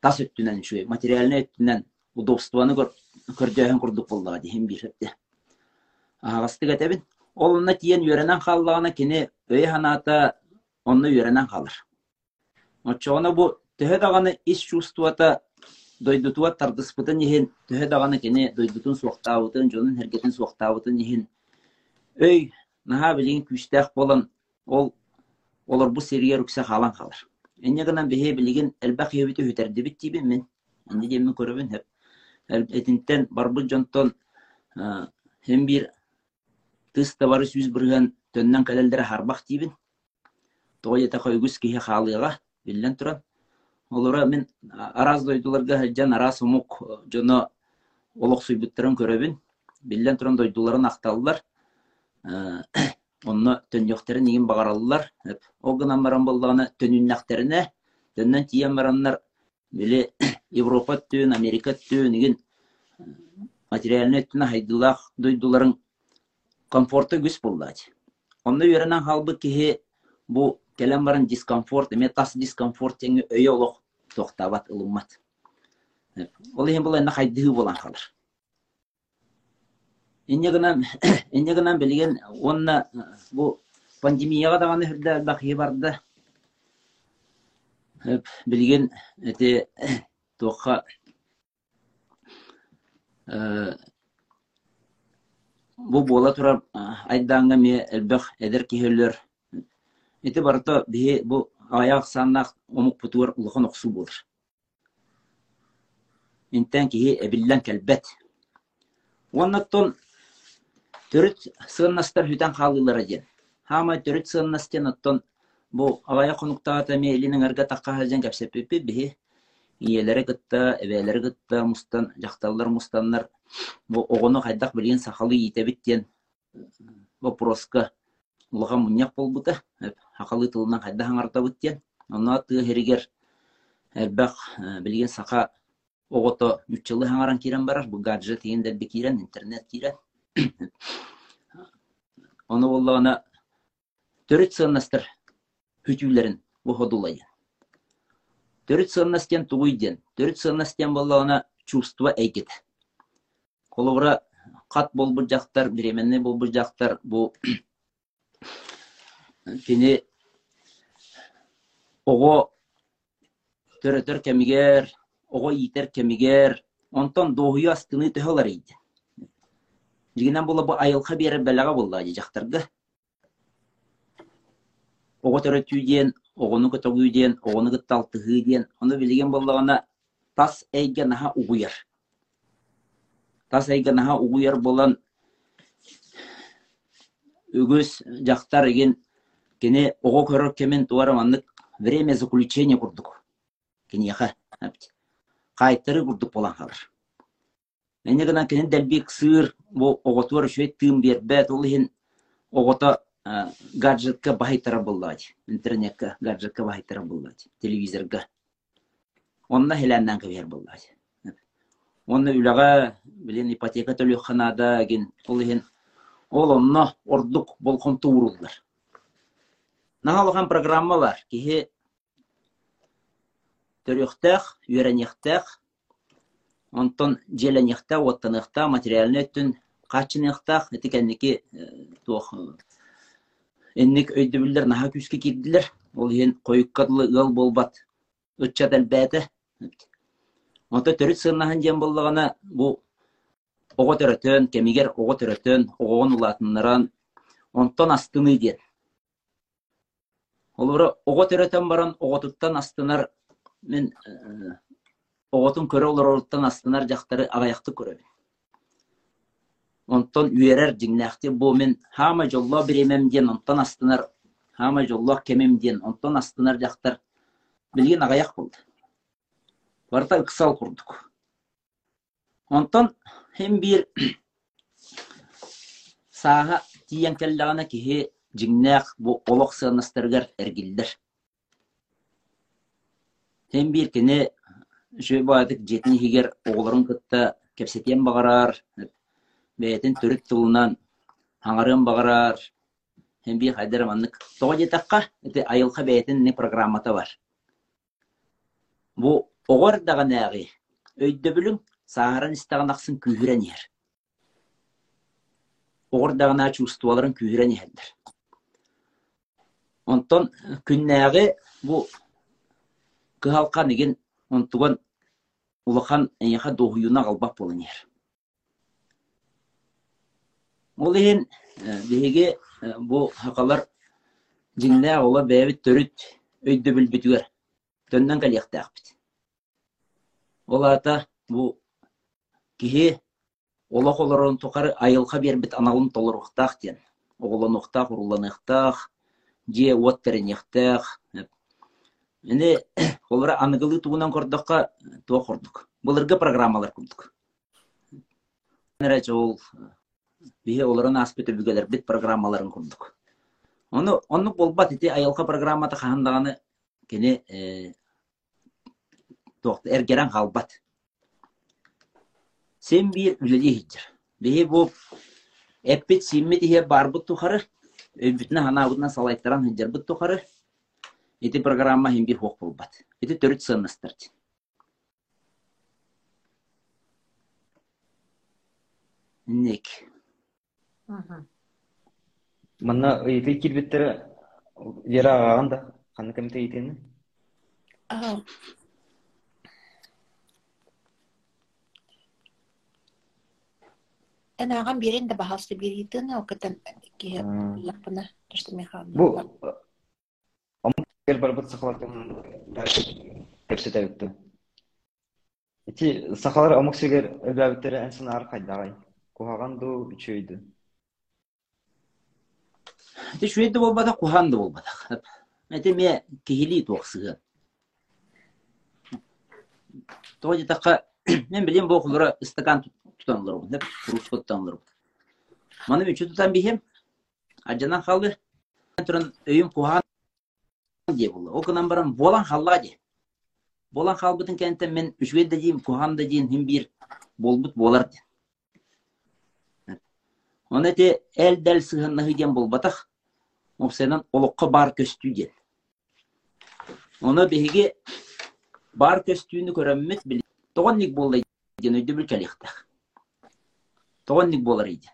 тас өттүнен үшүе, материальный өттүнен удобствоны көрдөһөн курдук болдага дихин бир хепте. Агасты катабин, ол онна тиен үйренен қаллағына кені өй ханата онны үйренен қалыр. Отчоғына бу төһө дағаны ис чувствуата дойдутуа тардыспытын ехин төһө дағаны кені дойдутун суақтауытын, жонун хәргетін суақтауытын ехин өй наха билин күштәк болан ол олар бу серге рүксә халан қалыр. Энне гынан бихе билигин элбак ебити хүтәрди бит тибин мен. Энне демен көрөбүн хеп. Этинтен барбы жонтон hem bir тыста бары сүз бүрген төннен кәлелдері харбақ тибін. Тоғай ета қойгүс кеге халыға білден тұран. Олара мен араз дойдуларға жан араз ұмық жоны олық сұйбыттырын көребін. Білден тұран дойдуларын ақталылар. Онны төн жоқтарын еген бағаралылар. Оғынан баран болдағына төнін нақтарына. Төннен тиен баранлар біле Европа төн, Америка төн еген материальный өттіна хайдылақ дойдуларын комфорты күс буллач. Онны үйренен халбы кихи бу келен баран дискомфорт, эме тас дискомфорт теңі өйе олық тоқтабат ылыммат. Ол ехен бұл әнна хайдығы болан қалыр. Инне гынан, инне гынан білген, онна бу пандемияға дағаны хүрді бақи барды. Білген, әте тоққа бу бола ме эдер киһөллөр. Ити барыта биһи бу аяк уоннаттон төрүт сыыннастар хүтен хаалылара ден хама төрүт сыыннастен оттон бу аяк конуктаата ме элинин арга таккаһажен кепсеппипи биһи иелері гытта, эбелері гытта, мустан, жақталлар мустаннар, оғыны қайдақ білген сақалы етебіттен вопроска улаға мұньяқ болбута, хақалы тылынан қайда хаңарта бүттен. Онна ты херигер әлбәқ білген сақа оғото мүтчылы хаңаран кирен барар, бу гаджет дегендер бі кирен, интернет кирен. Оны боллағына төрет сыыннастыр хүтүлерін бу ходулайын. Төрүт сыннастен тугуйден, төрүт сыннастен боллагына чувство эйкет. Коловра кат болбу жактар, беременный болбу жактар, бу кини ого төрөтөр кемигер, ого итер кемигер, онтон доһуй астыны төһөлөр иде. Жигинен бола бу айылха бере белага болла жактарга. Ого төрөтүүден, оғыны көтөгүүден, кытталтыһыден, оны билеген боллагана тас эйге наха угуяр. Тас эйге наха угуяр болан үгүс жактар еген кене ого көрөр кемен туара маннык время заключения курдук кенеха кайтыры курдук болан халыр эне гана кенен дәлбик сыр бу оготуар шует тыым бербет ол хин огото гаджетка бахайтара буллач интернетка гаджетка бахайтара буллач телевизорга. Онна хеләннән кебер буллач онна үләгә билен ипотека төлөханада ген ол хин ол онно ордук болкон тууруллар наһалган программалар? Киһи төрөхтәх үйрәнехтәх онтон желенехтә оттанехта материальный түн качынехтах этикенники туох энник өйдөбүллер наха күскө кирдилер ол ен койуккадлы ыл болбат ыччат элбээте онто төрүт сыыннахан диэн боллагана бу ого төрөтөн кемигер ого төрөтөн огоон улаатыннаран онтон астыны диэн. Олура ого баран оготуттан астынар мен оготун көрө олороруттан астынар жактары агаяқты көрөбүн онтон үерер жиңнәхти бу мен хама жолло биремем диен онтон астынар хама жолло кемем диен онтон астынар жактар билген агаяк болду. Барта ыксал курдук. Онтон хем бир саха тиен келлагана кихи жиңнәх бу олок сыанастыргар эргилдер хем бир кене жөй баадык жетини хигер оголорун кытта кепсетен багарар бээтин түрүт тулунан хаңарын багарар хем бир хайдар маннык тоо жетакка эти айылка бээтин не программата бар. Бу огор дагы наагы өйдөбүлүң сааран истаганаксын күүрен ер огор дагына чувстволарын күүрен ердер онтон күннääгы бу кыһалка нигин онтуган улахан эйяха доһуюна галбак болын ер ол иһин биһиги бу хакалар жиңнää ола бэбит төрүт өйдөбүл бүтүгер төннөн калиахтаахбит ол ата бу киһи олох олорон тукары айылха биэрбит аналын толоруктаах диэн. Оголонуктаах уруланыктаах же уоттеренехтаах Эне олара аныгылы тугунан кордокка туа кордук. Былырга программалар курдук. Нерече ол бие оларын аспыты бүгелер бит программаларын курдук. Оны онны болбат ити айылка программата хандаганы кене тоқты эргерен халбат. Сен бир үлели хиджер. Бие бу эппит симмит ihe барбыт тухары. Өбүтүнө ханабытына салайттаран хиджер бут тухары. Ити программа хим бир хок болбат. Ити төрүт сыннастырды. Ник. Манна ыйты кирбиттер Вера ағаған да қаны кімді ейтені? Энаган бирен да бахалсы биритын окытан ки лапына төштемехан. Бу омгер барбыт сахалатын өттү. Ити сахалар омук сигер өбәбиттері әнсін ары қайдағай. Кухаган ду үчөйдү. Ти шуйды болбада куханды болбада. Эти ме кихили туақсыгы. Тоғи тақа мен білем бұл құлыра стакан тутанылыр бұл. Кружка тутанылыр бұл. Маны үчі тутан бихем. Аджанан қалды. Тұрын өйім кухан де бұл. О күнан барам болан халла де. Болан халбытын кәнттен мен үшве де дейім, кухан да дейін, хим бір болбут болар де. Оны те әл дәл сығыннығы ден болбатақ. Опсенан олыққа бар көстүү ден. Оны беге бар көстүүнү көрөммүт бил. Тоғанник болды ден өйді біл кәліқтақ. Тоғанник болар еді.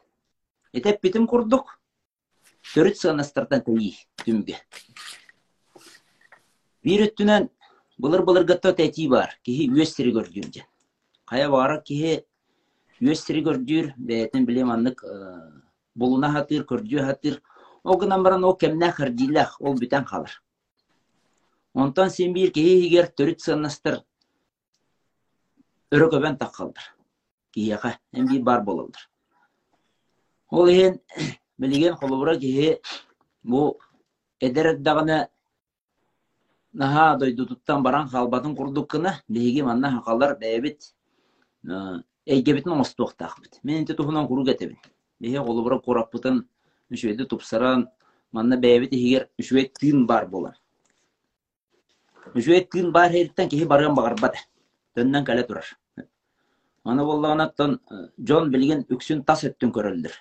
Етеп бітім құрдық. Төріт сығанастардан тәйі түмге. Bir өттінен былыр-былыр гытта тәти бар. Кихи өстері көрдүр. Қая бары кихи өстері көрдүр. Бәйтін білем аннык болуна хатыр, көрдү хатыр. Огынан баран о кемнә хырдилах, ол бүтән қалыр. Онтан сен бир кеһи егер төрүт сыннастыр. Өрө көбән таққалдыр. Hem bir бар болалдыр. Ол наха дойдутуттан баран халбатын курдуккына биһиги манна хакалар бэбит эйгебитин оңостуохтаахбыт мен инте туһунан куру кетебин биһи голубура кураппытын үчүэди тупсаран манна бэбит ихигер үчүэт тыын бар болар үчүэт тыын бар хериттен киһи барыан багарбата төннөн кэле турар. Аны боллаанаттан жон билген үксүн тас өттүн көрөлдүр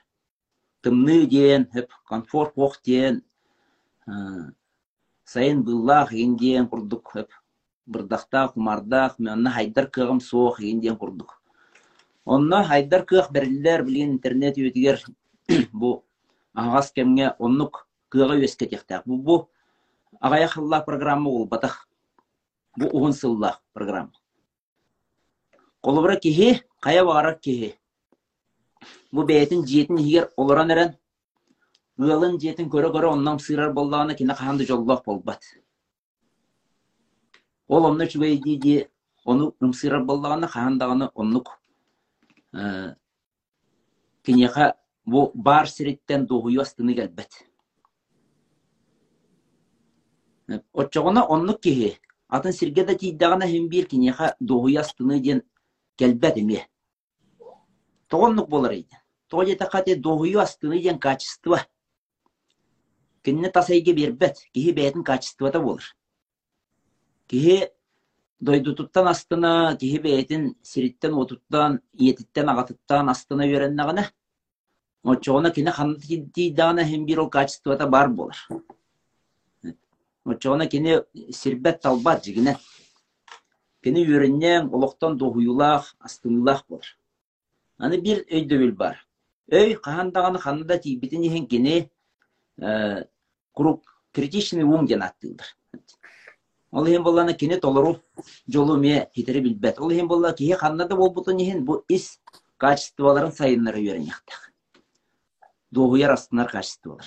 тымны диэн хеп комфорт пох диэн сайын быыллаах еген диэн курдук хеп бырдахтаах кумардаах менна хайдар кыгым суох еген диэн курдук. Онно хайдар кыах бериллер билген интернет үетигер бу ағас кемге оннук кыага үеске техтаах бу бу агаяхыллах программа ол батах. Бу уһун сыллах программа. Колубура киһи кая багара киһи? Бу бэйэтин жиэтин хигер олоран эрен жиэтин көрө көрө оннан сыырар боллаана кина хаанды жоллох болбат ол онно чугай дии ону ымсыырар боллаана хаандаганы оннук кинеха бу бар сириттен дугуйу астыны келбет оччогона оннук киһи атын сиргеда тииддагана химбир кинеха дугуйу астыны диэн келбет эме тоҕоннук болар тоҕо жете хате дугуйу астыны диэн качество кинне тасайге бербет киһи бээтин качествота болар киһи дойдутуттан астына киһи бээтин сириттен отуттан иетиттен агатыттан астына үөреннагана очоона кини ханна тииддаана химбир ол качествота бар болар очоона кини сирбет талбат жигине кини үөреннең олохтон дохуюлаах астынулаах болар аны бир өйдөбүл бар өй кахандаганы ханнада тиибитин ихин кини курук критичный ум ден аттыылдыр ол ихин болланы кини толору жолу ме хитери билбет ол ихин болла киһи ханнада болбутун ихин бу ис качестволарын сайыннары үөреньяхтах дохуяр астынар качестволар.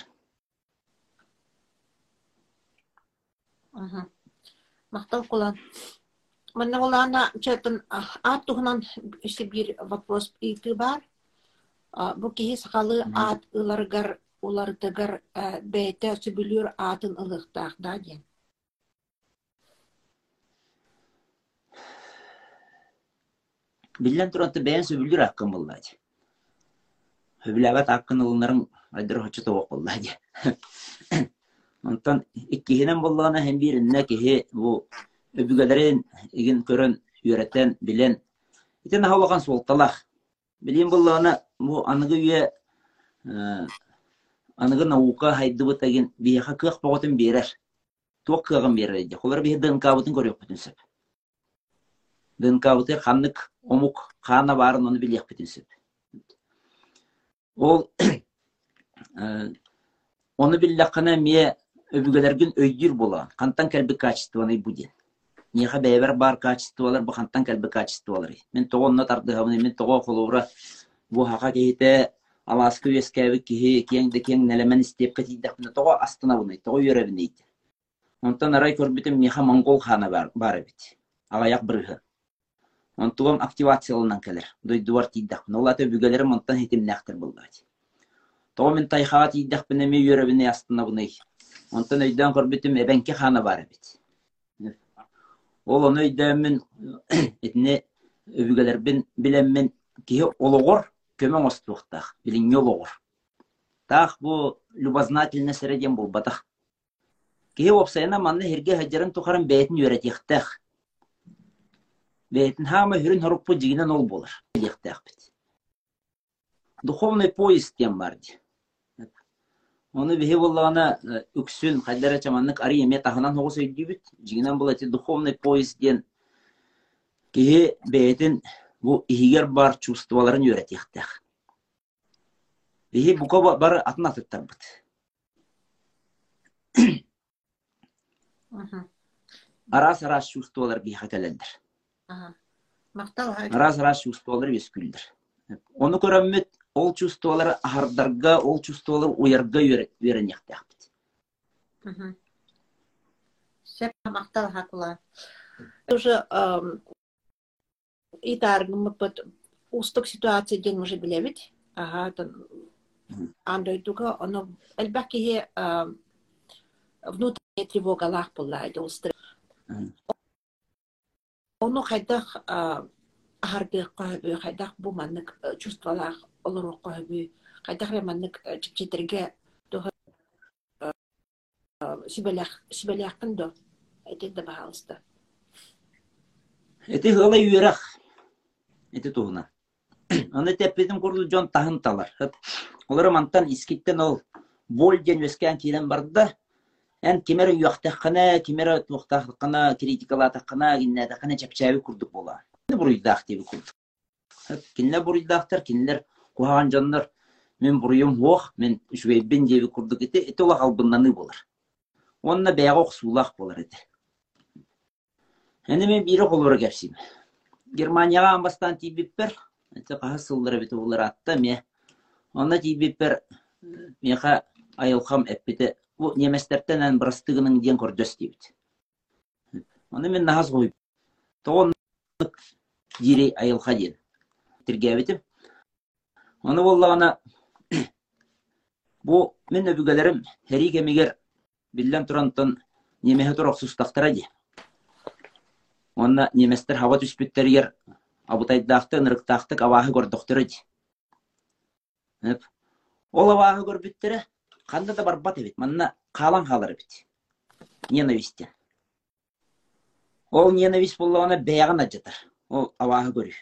Мақтал кулан. Манна улана чатын ат тухнан bir вопрос ити бар. Бу киһи сахалы ат ыларгар улардыгар бәйте сүбүлүр атын ылыктаах да ден. Биллен туранты бәйен сөбүлүр аккын боллади. Хөбүләбәт аккын ылынарын айдыр хочу тоок боллади. Онтан иккиһинен боллаана һәм биринне киһи бу өбүгәләрен иген көрөн үөрәтен билен. Итен хаваган солталах. Билин боллаана бу аныгы үе аныгы наука хайды бутагин бияха кыах боготын берер. Туок кыагын берер иде. Холар бия ДНК бутын көрөк бүтүн сөп. ДНК буты ханнык омук оны билек бүтүн сөп. Ол оны биллакана мие өбүгелерген өйдүр бола. Кантан кәлби качествоны буден. Неха бәйбер бар качестволар бу кантан кәлби качестволар. Мен тогонна тарды мен того холовра бу хака кейте аласкы үескәбі кихи кең де кең нәлемен истеп кетидек мен того астына буны того йөрәбин дейт. Онтан арай көрбүтем меха монгол хана бар бар бит. Агаяк бирге. Онтугам активацияланан келер. Дой дуар тиддек. Нолат өбүгелер монтан хитим нәхтер булдат. Того мен тайхаат тиддек мен ме йөрәбин астына буны. Онтан өйдән көрбүтем эбенке хана бар бит. Ол оны өйдән мен этне өбүгелер бин билем мен кихи ологор көмөң остуктах билин йологор. Тах бу любознательный среден бул батах. Кихи опсайна манны херге хаджарын тухарын бәйтін үйретектах. Бәйтін хама хүрін хорукпу жигинен ол болар. Билектах бит. Духовный поезд тем барды. Оны бихи боллағана үксүн хайдара чаманнык ари еме тахынан хоғыс өйді бит. Жигинен бұл духовный поезд ден кихи бәйтін бу ихигер бар чувстволарын үйретектах. Бихи бука бар атын атыттар бит. Арас арас чувстволар биха келелдер. Мақтал Арас арас чувстволар өскүлдер. Оны көрөммүт ол чувстволар ахардарга, ол чувстволар уярга үйренектах бит. Уже итаргым пыт устук ситуация ден уже билебит. Ага, тан андой туга оно элбаки хе внутренняя тревога лах ол стресс Мгм. ону хайдах ахарбек койбу хайдах бу маннык чувствалах олору койбу хайдах ре маннык чипчетерге тохо сибелях сибеляхтын до айтен да баалыста Эти хыла үйрах. Эти туғына. Аны теппетім курду жон тахын талар. Хып. Олар мантан искиттен ол бол ден өскен кирен барды. Ән кемер үйақтаққана, кемер туқтаққана, критикалатаққана, гиннәтаққана чапчави курдук бола. Кені бұруйдақ деби курдук. Хып. Кинлер бұруйдақтар, кинлер куаған жандар. Мен бұруйым оқ, мен жуебен деби курдук еті, еті ола қалбыннаны болар. Онна бәғоқ сулақ болар еті. Әне мен бири қолыры кәпсим. Германияға амбастан тибиппер, әте қаһа сылдыры бите булар атта ме. Онда тибиппер меха айылхам әппите. Бу неместерден ән брастыгының ден көрдөс. Оны мен нахас қойып. Тоғын дири айылха ден. Тиргәбитим. Оны боллағана бу мен өбүгелерим хери кемигер биллен турантын немеһе турак сустактара ди. Онна неместер хава түспүттеригер абутайдаахты нырыктаахтык абааһы. Эп. Ол абааһы көрбүттере канда да барбат эбит. Манна каалан халар бит. Ненависти. Ол ненависть боллагана бэяган аджатар. Ол абааһы көрү.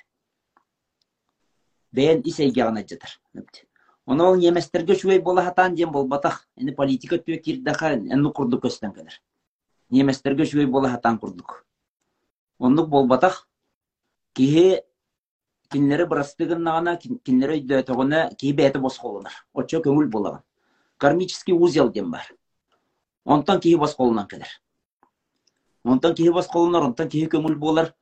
Бээн исейгяган аджатар. Оны ол неместерге шуй бола хатан дем болбатах. Эни политика түйе кирдаха энну курдук көстен келер. Неместерге шуй бола хатан курдук. Оннук болбатах кихи кинлери бырастыгыннагана кинлери өйдөтөгүнө кихи бээти босголунар. Очо көңүл болаган. Кармический узел дем бар. Онтан кихи босголунан келер. Онтан кихи босголунар, онтан кихи көңүл болар.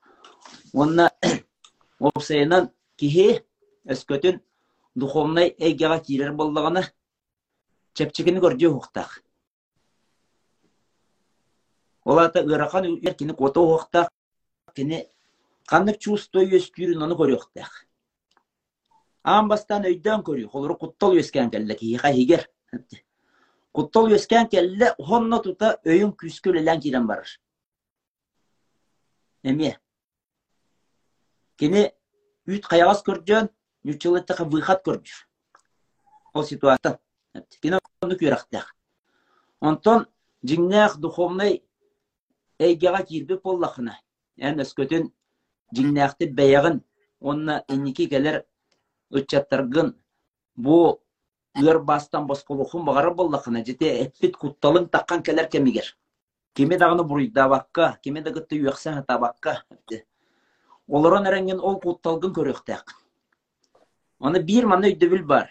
Онна опсайынан кихи өскөтүн духовный эйгега кирер боллагана чепчигини көрдү хуктак. Олата ырахан эркини кото хуктак кини каннык чувство өскүрүн аны көрөктак. Амбастан өйдөн көрү, холору куттал өскөн келле кийга хигер. Куттал өскөн келле хонно тута өйүн күскөлелен кирен бар. Эме. Кини үт каягас көрдөн, нючылыттыка выход көрдүр. Ол ситуация. Кини оны көрөктак. Онтон жиңнах духовный эйгега кирбеп боллахына. Ән өскөтін жиңнәқті бәяғын, онна энники келер өтчаттаргын бу ыр бастан босқолухун бағары боллақына жете эппит кутталың таққан келер кемигер. Кеме дағыны буруйдабакка, кеме дагытты үйәксен хатабакка. Олорон әрәнген ол кутталгын көрөктәк. Оны бир маны өйдөбүл бар.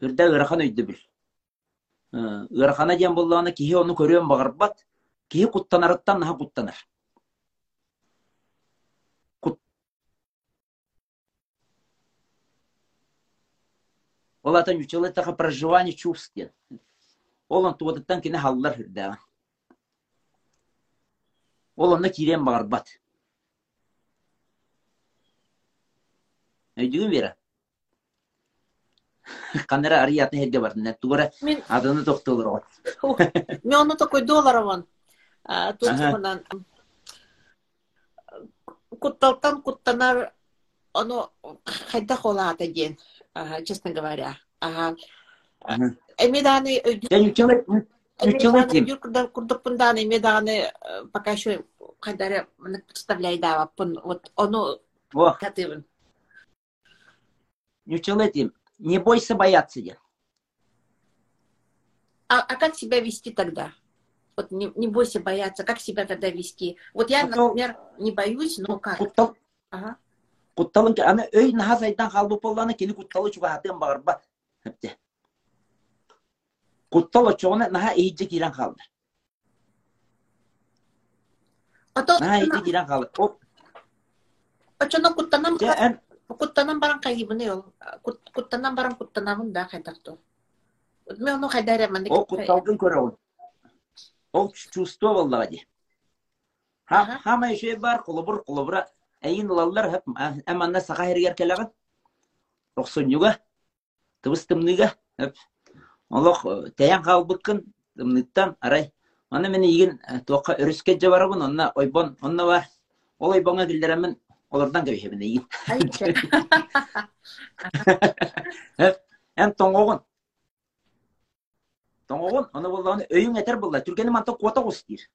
Үрдә ырахан өйдөбүл. Ырахана ден боллағына кихи оны көрөөн бағарбат, кихи куттанарыттан наха куттанар. Ол ата нючылыттаға проживание чувств ден. Ол он туғадыттан кені халылар хүрдәға. Ол онна кирен бағарбат. Өйдігін бері. Қанара ариятны херге бардын. Туғара мен адыны тоқтылыр ғой. мен ону такой долларован онан кутталтан куттанар оно хайда холата ден честно говоря ага Ага. эмеданы Я нючылыт, нючылыт дем. курдукпунданы эмеданы пока еще хайдаре мына представляй да вот оно катывын нючылыт дем. Не бойся бояться ден. а, а как себя вести тогда вот не, не бойся бояться как себя тогда вести вот я А например не боюсь но как ага кутталын ке- аны өй нахас айдан қалбы болланы кені кутталы чуға хатын бағарбат. Хепте. Куттал очоғына наха эйджи кирен қалды. ото Наха эйджи кирен қалды. О, очоно куттанам же ән куттанам баран кайгибыны ол Кут- куттанам баран куттанамын да хайдарту мен ону хайдареман Ол кутталдың көрі ол. Ол чувство боллага ди. Ха, Ага. хама еше бар, құлыбыр, құлыбыра. Әйін хәп, әманна сақа хергер келеген. Рұқсынюга, тыбыс тымныга, хәп. Олық, тәян қалбыққын, тымныттан, арай, Аны мен иген туакка өрүскө жабарабын, онна ойбон, онна бар. Ол ойбонга килдеремин, олардан кебешебин иген. Айтчы. Эн тоңогон. Тоңогон, аны болланы өйүң этер болла. Түркені кота гос дир.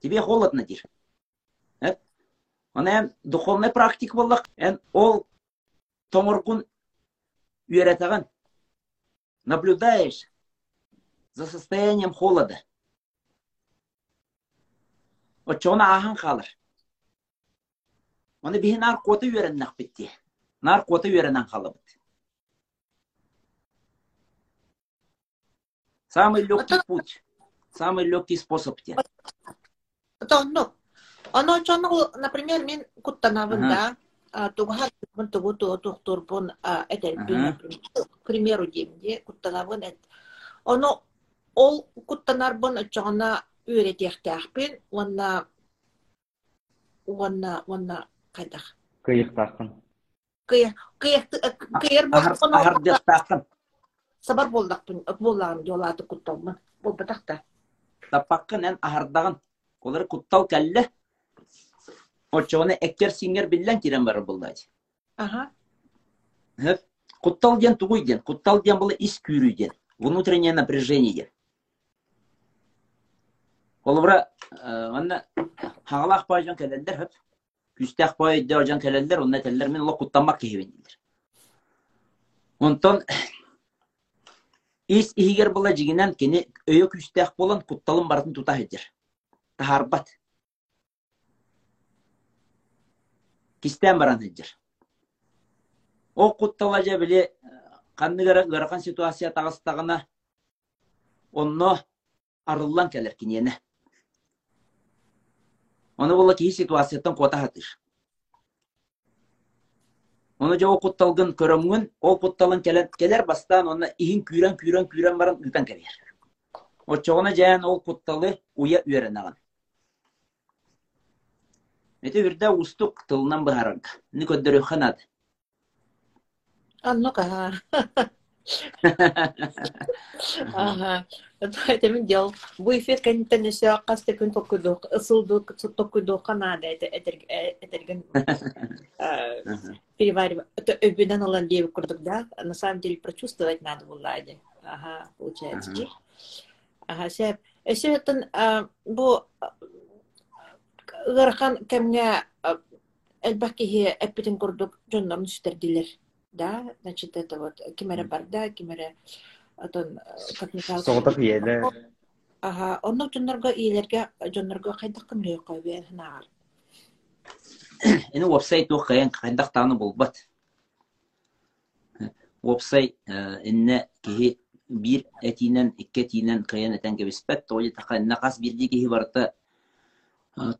Тебе холодно дир. Аны эм духовный практик болла. Эн ол тоңоргун үйретаган. Наблюдаешь за состоянием холода. Очона ахан қалыр. Оны бихи нар кота үйреннақ бітті. Нар кота үйренен қалы бітті. Самый легкий путь, самый легкий способ те. Оно чоно, например, мен куттанабында тугахат мен тугу ту тухтурбун Ага. к примеру демде куттанабын эт. Оно ол куттанарбын чона үйретехтәхпин, онна онна онна кайдах. Кыйыктакын. Кыйыр кыйыр дестақын. сабар болдакпын, боллагын жолаты кутталмын. Бол батакта. Тапаққын ән ахардағын. Олар куттал кәлі. Очоны әккер сиңер біллән тирен бары бұлдайды. Ага. Хеп. Куттал ден тугуй ден. Куттал ден бұл ис күйрүй ден. Внутреннее напряжение ден. Олыбыра, анна хағалақ байжан кәлелдер хеп. Күстәк бай дәжан кәлелдер, онна тәллер мен ола куттанмақ кейбен дилер. Онтон ис ихигер була жигинен кени өйө күстәк болан кутталын бартын тута хедер. Тахарбат. Кистен баран хедер. О куттала же биле канныгара гаракан ситуация тагыстагына онно арыллан келер кинене. Оны була ки ситуацияттан кота хатыр. Оны жо кутталгын көрөмгүн, ол кутталын келер, бастан оны ихин күйрен күйрен күйрен баран үтен келер. Очоғына жайан ол кутталы уя. Эти үрдә устук тылынан быһаранга. Ни көддөрү ханат. А, ну-ка. Ага. Это мен дел. Бу эфир кенттен эсе акасты күн токуду, ысылды, токуду канада это этерген переваривать. Это öbüden olan diye kurduk да. На самом деле прочувствовать надо было. Ага, получается. Ага. Ага, сеп. Эсе это бу ырхан кемге элбаки хе эппитин курдук жоннорун үстердилер. Да, значит, это вот кимере барда, кимере отон как ни Соғытық иелер. Ага, онно жоннорго иелерге жоннорго кайдакын лөй койбен наар. Эни вебсайт оқайын қайдақ таны болбат. Вебсайт инне кихи бир этинен, икке тинен кайын этен кебиспет, толи тақа нақас бирди кихи барта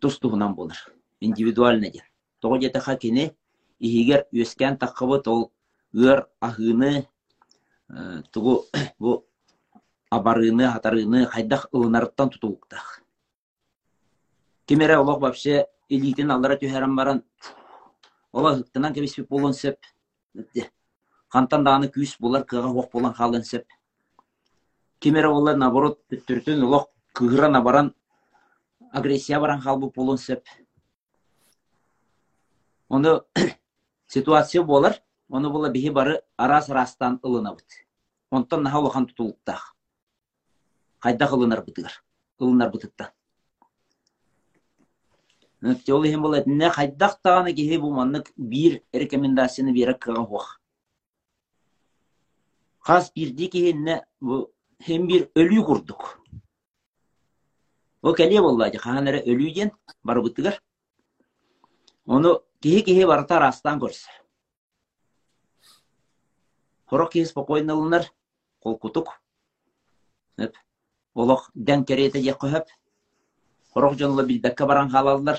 тустуғынан болыр. Индивидуально ден. Толи тақа кені ихигер өскен таққыбыт ол ыр ахыны тугу бу абарыны, хатарыны хайдақ ылынарыттан тутулуктақ. Кемере олақ вообще элитин аллара түһәрәм баран ола хыктынан кебиспек болон сеп кантан даны күс булар кыга хок болан халын сеп кемере олар наоборот бүттүртүн олох кыгырана баран агрессия баран халбу болон сеп ону ситуация болар. Ону була бихи бары арас растан ылынабыт онтон наха улахан тутулуктах. Кайда ылынар бытыгар. Ылынар бытыттан. Тёл хем болат не хайдах таганы кеһи бу маннык бир рекомендацияны бирә кыга хуак. Хас бирди кеһи не хем бир өлү курдук. О келе болла жа ханара өлү ден бар бутыгар. Оны кеһи кеһи барта растан көрсө. Хорок кеһи спокойно лынар кол кутук. Эп олох ден керете же көхөп хорок жонло билбекке баран халаллар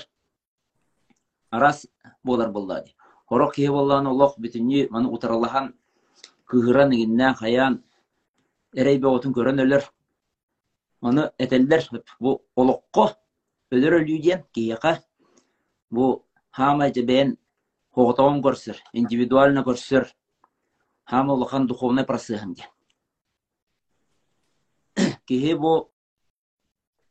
арас болар боллады хорок кие болланы олох бүтүнү маны утаралахан кыгыран игиннен хаян эрейбе отун көрөн өлөр аны этеллер бу олокко өлөр өлүүден кияка бу хама жебен хоготоон көрсөр индивидуально көрсөр хама олохан духовный просыгын ден кихи бу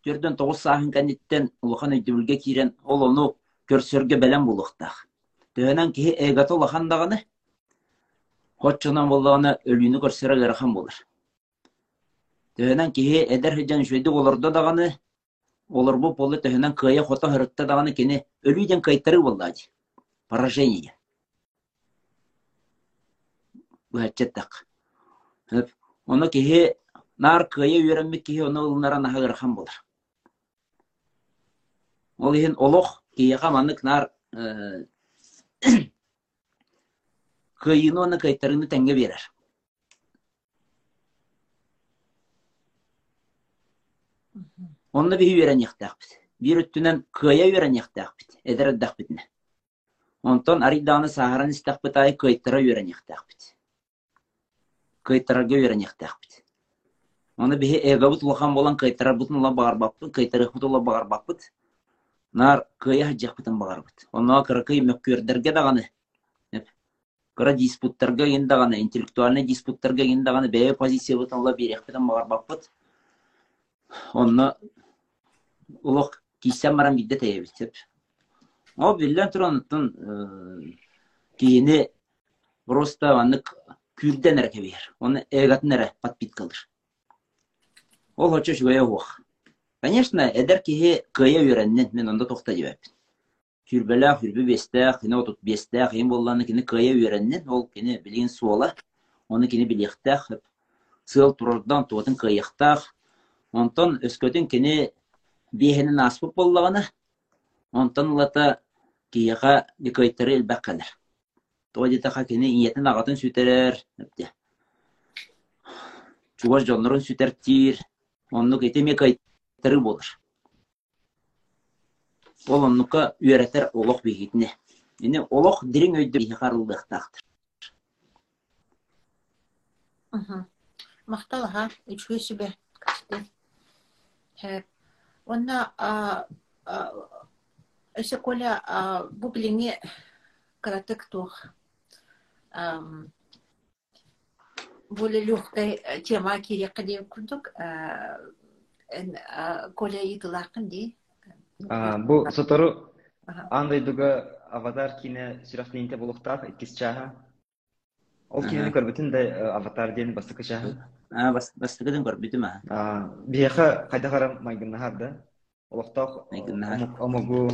Төрдөн тоғыз сааһын кәнниттен улахан өйдөбүлге кирен ол ону көрсөргө белен булуктах. Төһөнөн киһи эгаты улахан даганы. Хоччонан боллагана өлүүнү көрсөрө герахан болар. Төһөнөн киһи эдер хыжан шөйдү олордо даганы олар бу полы төһөнөн кыя хото хырытта даганы кини өлүүден кайтары боллаади. Поражение. Бәчеттак. Оны киһи нар кыя үйренмек киһи оны ылнара наһа герахан болар. Ол иһин олох кияға маннык нар кыйыны оны кайтарыны тәңге берер. Онны биһи яқтақпыт. Бир өттүнен кыя үйрен яқтақпыт. Эдер әддақпытны. Онтон ариданы сахаран истақпыт ай кайтара үйрен яқтақпыт. Кайтарага үйрен яқтақпыт. Оны биһи эгабыт улахан болан кайтара бутын ула багар баппыт, кайтара бут ула багар баппыт. Нар кыя хаджақпытын багар бут. Онна кыракый мөккөрдерге даганы. Кыра диспуттарга ген даганы, интеллектуальный диспуттарга ген даганы бәе позиция бутын ула берекпытын багар баппыт. Онна кисем марам бидде тәйбит. О биллен туран кийини просто анык күрден әрке бер. Оны эгатын подпит кылыр. Ол хочо шугая уох. Конечно, эдер кихи кыя үйреннен мен онда тохта жебеп. Хүрбелә хүрбе бестә, кини отут бестә, кин болланы кини кыя үйреннен, ол кини билген суола. Оны кини билектә, сыл турдан туатын кыяктак. Онтон өскөтүн кини бихенин аспып боллаганы. Онтон лата кияга дикайтары илбәккәләр. Тоҗита хакини иятен агатын сүтерер. Чугаш жонларын сүтертир. Онну кетеме кайтары болыр. Ол оннука үйрәтер олох бигитне. Эне олох дирин өйдө бихарылдыктактыр. Мақтал ха, үчгө сүбе. Онна өсө коля бу билиңи каратык тух. Более легкая тема керек деп күндік. Коля итылақын ди. Бу сотору андай дуга аватар кине сүрәхлинте булуктак иккис чаха. Ол кинени көрбүтүн да аватар ден бастыкы чаха. А бас бастыгын көрбүтүм а. Бияха кайда карам майгыннахар да. Майгыннахар. омогу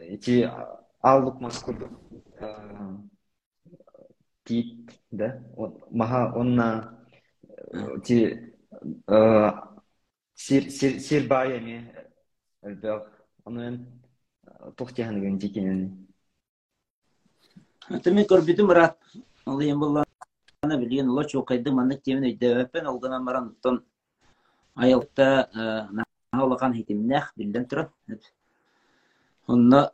ити аллук маскур тип да. Маха онна ти сир сир сир баями элбек онун тухтяханын жекенен. Теме көрбүтүм рат. Ал эм билген уло чокайды маннык темен өйдөппен алгынан баран тон аялта нахалакан хитимнах билден тура. Онна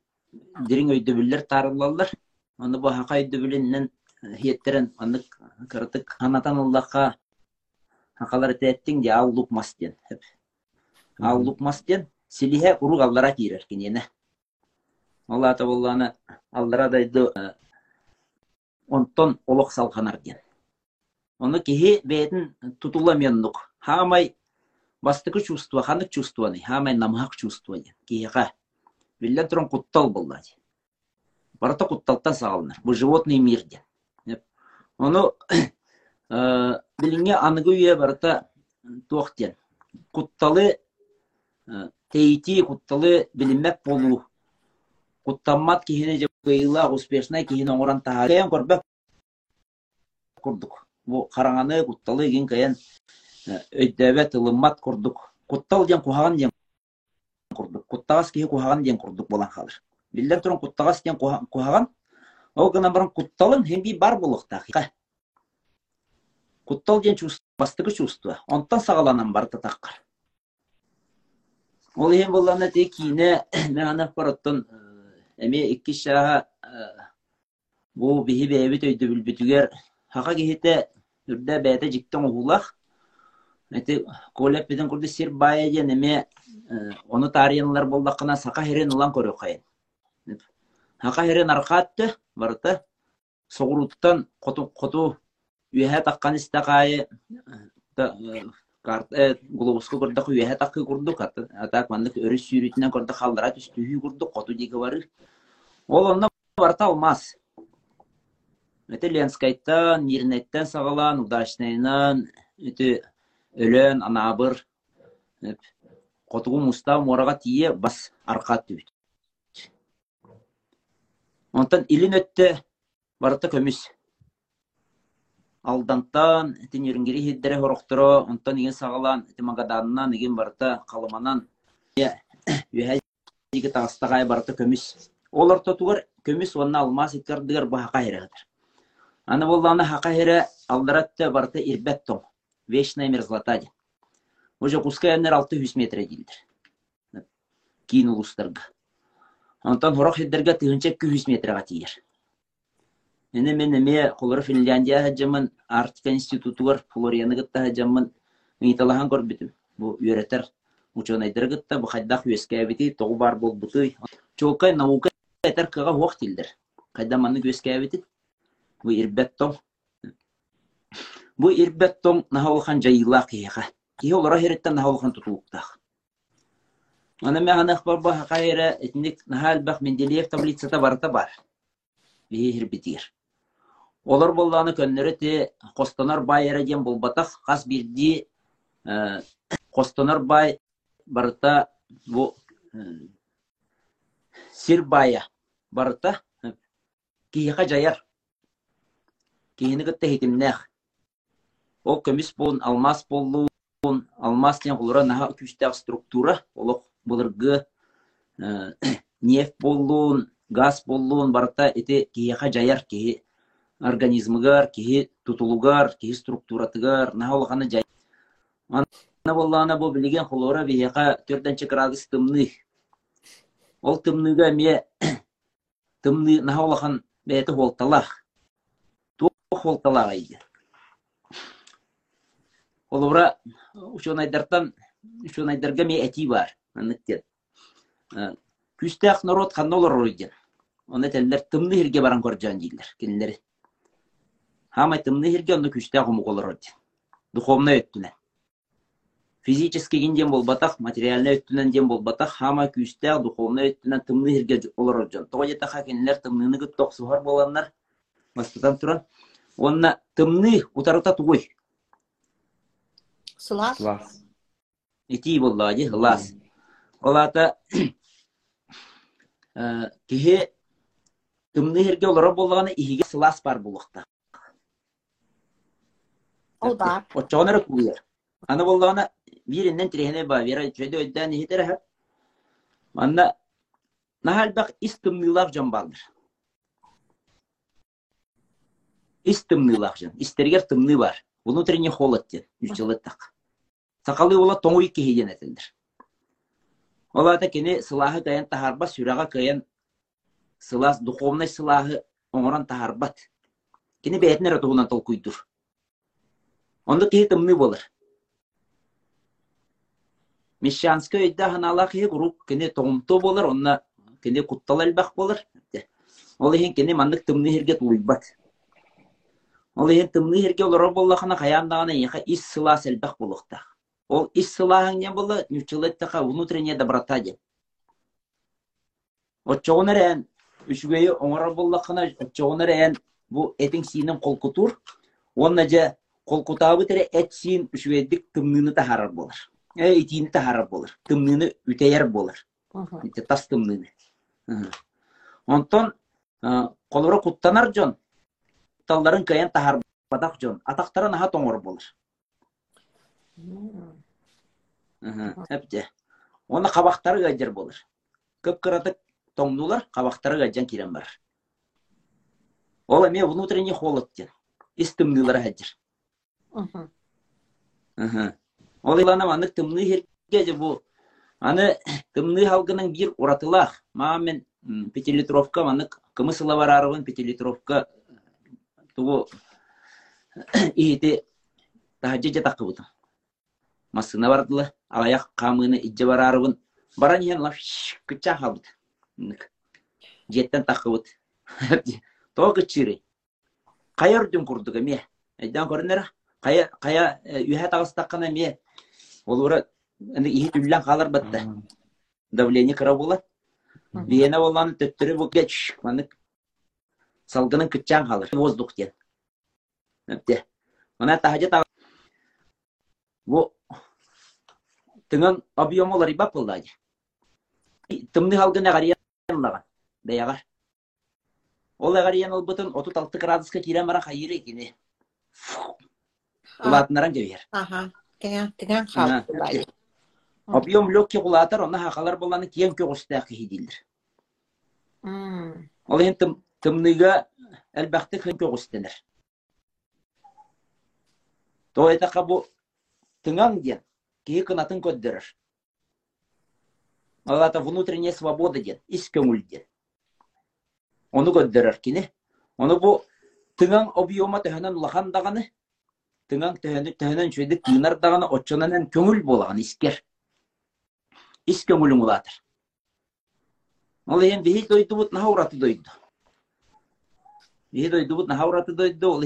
дирин өйдөбүллер тарылалар. Оны бу хака өйдөбүленнен хиеттерен аннык кыртык анатан Аллахка хакалар теттин де аллук мастен. Аллук мастен силиһе уруг аллара тирер кинене. Алла та болланы аллара дайды онтон олох салханар ден. Оны кихи бетин тутула меннук. Хамай бастыкы чувство, ханык чувствоны, хамай намхак чувство ден. Кихиға. Биллен туран куттал болла ден. Барата кутталтан сағалынар. Бу животный мир. Оны билинге аныгы үйе барата туақ ден. Кутталы тейти кутталы билинмек болу. Куттаммат кихине кыйла успешна кихине оңоран тахаген көрбөк курдук. Бу караңаны кутталы ген каян өйдөбө тылыммат курдук. Куттал ден кухаган ден курдук. Куттагас кихи кухаган ден курдук болан халыр. Биллер туран куттагас ден кухаган Ол гана баран кутталын хемби бар болуқта. Куттал ден чувство, бастығы чувство. Онтан сағаланан бар татаққар. Ол ем болланы те кейіне мен анақ бараттан әме екі шаға бұл бейі бәйбіт өйді бүлбітігер хақа кейті үрді бәйті жіктен ұғылақ. Әті колеп беден күрді сер бая ден әме оны тариянлар болдақына сақа херен ұлан көрі қайын. Хақа херен арқатты барыта соғыруттан қоту қоту үйәһә таққан истақайы карта глобуска көрдөх үйэхэ таккы курдук атак маннык өрүс сүүрүтүнөн көрдөх халдара түстүхүй курдук коту диги бары ол онна барта алмас Өте Ленскайттан, Нирнеттен сағалан, Удачнайнан, өте өлөн, анабыр, Котугу муста мораға тие бас арқа түбіт. Онтан илин өтті барыта көміс. Алдантан, тен ерінгері хиддері хорықтыры, онтан еген сағалан, тен магаданынан, еген барыта қалыманан, үйәй егі тағыстағай барыта көміс. Олар тотуғар көміс онна алмас иткардығар бұл хақа херегдір. Аны болланы хақа хере алдаратты барыта ирбет том. Вечная мерзлота де. Уже кускай аннер 600 метр дейдір. Кейін улустарға. Онтан хорох хиддерге тыгынча 200 метрға тиер. Эне мен эме холор Финляндия хаджамын Арктика институтугар Флорианы гытта хаджамын миталахан көрбүтүм. Бу үйрөтер ученыйдыр гытта бу хайдах үескә бити тогу бар бол буты. Чокай наука этер кыга вак тилдер. Кайда манны үескә бити. Бу ирбеттом. Бу ирбеттом нахалхан жайла кыяга. Кие олара хереттен нахалхан тутулуктах. Ана мен анах барба хакайра этник нахал бах Менделеев таблицата барта бар. Бие хирбитир. Олар болланы көннөрө те Костанар байыра ден болбатах кас бирди Костанар бай барта бу Сирбая барта кияка жаяр. Кийини гытта хитимнех. Ол көміс болун алмас болуун алмас тен кулура наха күчтәк структура олок булыргы нефть болуун газ болуун барта эти кияка жаяр ки организмыгар ки тутулугар ки структуратыгар наха олханы жай ана боллана бу билген холора бияка төртенче градус тымны ол тымныга ме тымны наха олхан бәйті холталах тух холталах айды олора ученыйдартан ученыйдарга ме әти бар анныктен күстәк народ ханнолар ойден оны теллер тымны хирге баран көржан дилер кинлер хама тымны хирге оны күстәк умуголар ойден духовный өттүнен физически кинден болбатах материальный өттүнен ден болбатах хама күстәк духовный өттүнен тымны хирге олар ойден тоғыта хакинлер тымныны гытток сухар боланнар. Бастан туран. Онна тымны утарыта тугой. Сылас. Слас. ити боллаади лас. Олата киһи тымны хирге олоро боллаганы иһиге сылас бар булукта Ол бар. очоонара куулер аны боллагана жөдө өйдөн ихитере манна нахалбак ис тымнылак жон балдыр ис тымнылак жон истергер тымны бар внутренний холод ден кайын сылас духовный сылаһы оңоран тахарбат. Кини бәйтнер отугунан тол куйдур. Онда кихи тымны болыр. Мещанска өйдә ханала кихи груп кини тоңто болыр, онна кини куттал әлбәк болыр. Ол ихин кини мандык тымны хирге тулуйбат. Ол ихин тымны хирге олоро боллахана хаяндагана иха ис сылас әлбәк болуктах. Ол ис сылаһың не было, нючылеттаха внутренняя доброта де. Отчоғыныр ән, үшігейі оңыра боллақына, отчоғыныр ән, бұл этің синен қолкутур, онна же қолкутабы тәрі әт син үшігейдік тымныны тахарар болыр. Итini тахарар болыр. Тымныны үтәйер болыр. Ите тас тымныны. Онтон, қолыры құттанар жон, талларын каян тахар бадақ жон, атақтары наха тоңыр болыр. Әпте. Оны қабақтары гайдер болыр. Көп кыратык тоңнулар, қабақтары гайджан кирен бар. Ол эме внутренний холод ден. Истымнылар гайдер. Ол илана манык тымны херге же бу. Аны тымны халгының бир уратылах. Ма мен пятилитровка манык кымысыла бар арыбын пятилитровка тугу иити тахаджа жатақы бутым. Масына бардылы, алаяқ қамыны иджа барарыбын. Баран ен лaf кыча халбыт. Жеттен тақыбыт. Тоғы чирей. Қайыр дүн күрдігі ме? Әйдан көрінер, кая кая үһэ тагыстаккана ме? Олура аны ихи түллән калар батта давление кыра була биена болланы төттөрү бу геч манык салгының кытчан калыр воздух ден эпте мына тахажа та бу тыңын объем олар ибап булдайды тымны халгына гариян бәягар ол гариян ол бутын 36 градуска кирен бара хайыры кини улатынаран жебер хал булай. объем легкий кулатар оны хакалар боланы киен көгөстә кихидилдер М. ол ен тым тымныга әлбәхте хэн көгөстенер то это кабу тыңан ден кии кынатын это внутренняя свобода ден ис көңүл ден оны көддөрөр кини оны бу тыңан объема улахан даганы тыңан төһөнөн чөйдү тыынар даганы оччонанан көңүл болаган искер. Ис көңүлүң улатыр. Ол ен бихи дойдубут наха ураты дойду. Бихи дойдубут наха ураты дойду ол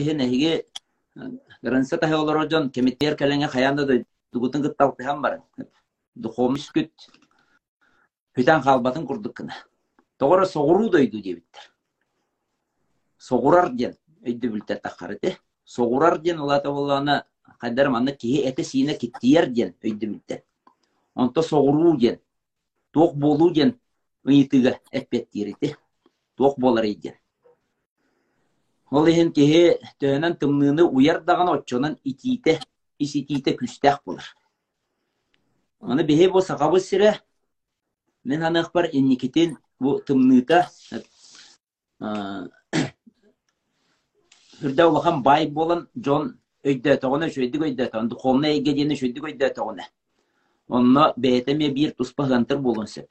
дойдубутун кытталтыхан бар күт. Халбатын курдук кына. Те соғурар ден улата болланы кайдар манна киһи эте сине киттиер ден өйдү бүлтер онто соғуруу ден туох болуу ден ыйытыга эппеттиирити туох болар иден ол иһин киһи төһөнөн тымныыны уяр даган оччонон итиите иситиите күстэх болар аны биһи бу сакабы сире мен ханыах бар инникитин бу тымныыта үрдэ улахан бай болан жон өйдө тоҕуна шөйдүк өйдө тоҕун духовна эйге диэни шөйдүк өйдө тоҕуна онно бээтеме биир туспа хантыр болун сөп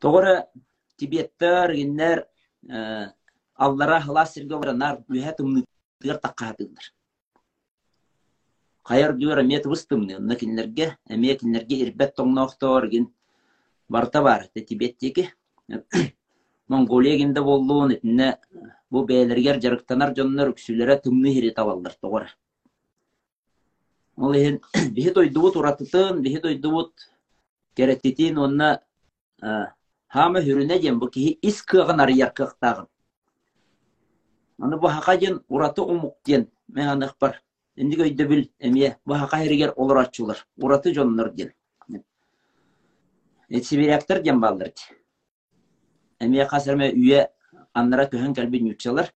тоҕора тибеттер гиннер аллара халас сирге оларнар үһэ тымныытыгар таккаатыылар хайар дүйөр эмиэ тыбыс тымны онна кинилерге эмиэ кинилерге ирбет тоҥноохтоор гин барта бар те тибеттеки монголия гинде боллуун итинне бу бээлергер жарыктанар дьоннор үксүлэрэ тымны хири табаллар тоҕора ол иһин биһи дойдубут уратытын биһи дойдубут кереттитин онна хама хүрүнэ дем бу киһи ис кыагын арыяркыктагын аны бу хака ден ураты умук ден мен анык бар эндик өйдө бил эмие бу хака херигер олор ачулар ураты жоннор ден сибиряктар ден балдыр эмие касырме үйе аннара көһөн кэлби нючалар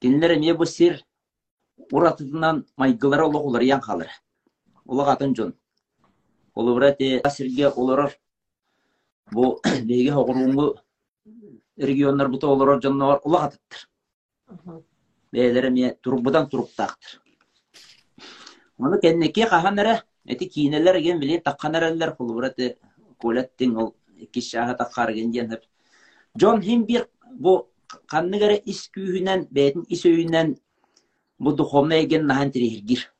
кинилер эмие бу сир уратытынан майгылары олоғулар ян халыр олог атын жон. Олубура те сирге олорор бу беги хоғуруңгу регионнар бута олорор жоннор олог атыттыр бээлери ме турбудан туруктаактыр аны кеннеке каханара эти кийинелер ген билин такканараллар олубура те колеттин ол киш шаха таккар ген диен жон хим бир бу канныгара ис күүһүнен бээтин ис өйүнен бу духовна эген нахан тирихиргир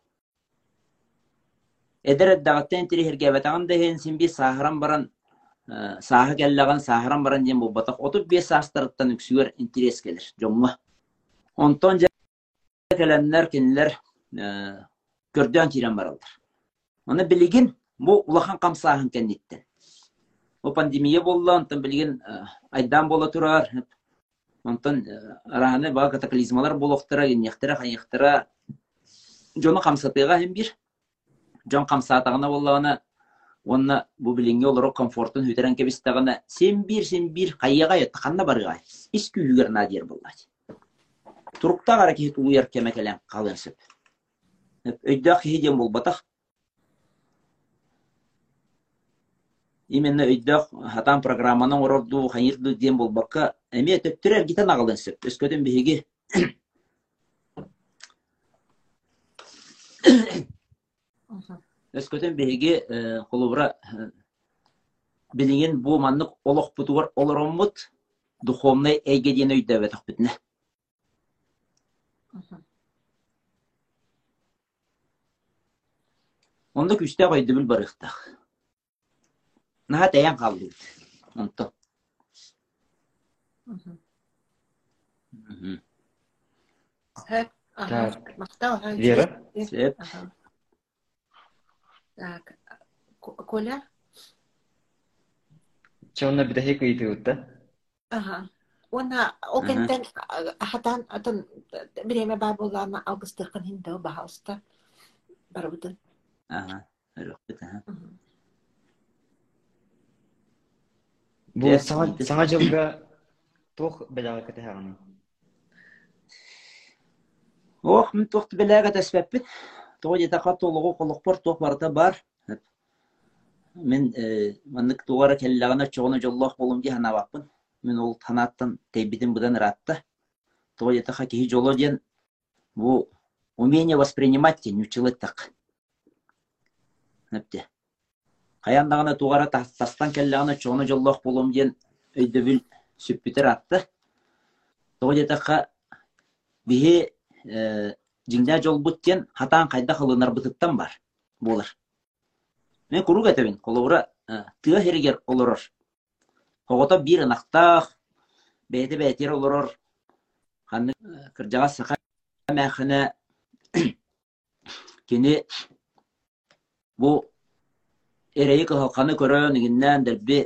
эдер дагаттен тирихирге батаган дехен симби сахаран баран сааха келлаган сахаран баран ден бу батак отуп бес саастарыттан үксүгөр интерес келер жомма онтон келеннер кинилер көрдөн тирен баралдар аны билигин бу улахан бу пандемия болла онтон билигин айдан бола турар. Онтон араны баа катаклизмалар болохтара геннехтера хайыхтара жону камсатыга хем бир. Жон камсаатагына боллагана онна бу билинге олоро комфортун хүтерен кебистагана сен бир сен бир кайяга йоттаканна барыга ис күүгер надир боллать турукта кара кихит уяр кемекелен калын сөп. Өйдө хиден болбатах именно өйдөх хатан программанын орорду хайырду ден болбакка эме төттүрер гитан агалын сөп. Өскөдөн биһиги өскөтөн биһиги холубура билигин бу маннык олох бутугар олороммут духовный эйге диен өйдөбөтөх бүтүнэ онда күстэ койду Надад аян гавлууд. Онто. Мм. Хэт аа мартаа хайж. Хэт. Так. Коля? Чонна бид хэк үйдүүд. Аха. Уна окентен хатан атан биреме бабулана августыркан хинде бахауста. Барудын. Аха. Рөхтэ. Аха. Бу Yes, саңа жылга тох белага кете хаганы. Ох, мен тохты беләгә тәсбәппит. Тоғы jetақа толығы қолықпор тоқ барда бар. Мен маннык тугара келләгәнә чоғыны жоллах болым ди хана баппын. Мен ол танаттан тейбидин будан ратта. Тоғы jetақа кихи жоло ден бу умение воспринимать так. Непте. Каяндагына тугара тастан келләгәнә чоғыны жоллах болым ден өйдөбүл сүппитер атты. Тоғы jetақа бихи жиңдә жол буттен хатан кайда кылынар бытыттан бар болар. Мен куруг этебин, коловра тыа херигер олорор. Хогото бир нактах, бейте бейтер олорор. Ханны кыржага сака мәхіне кені бу эрейи кыһалканы көрөн игиннен дерби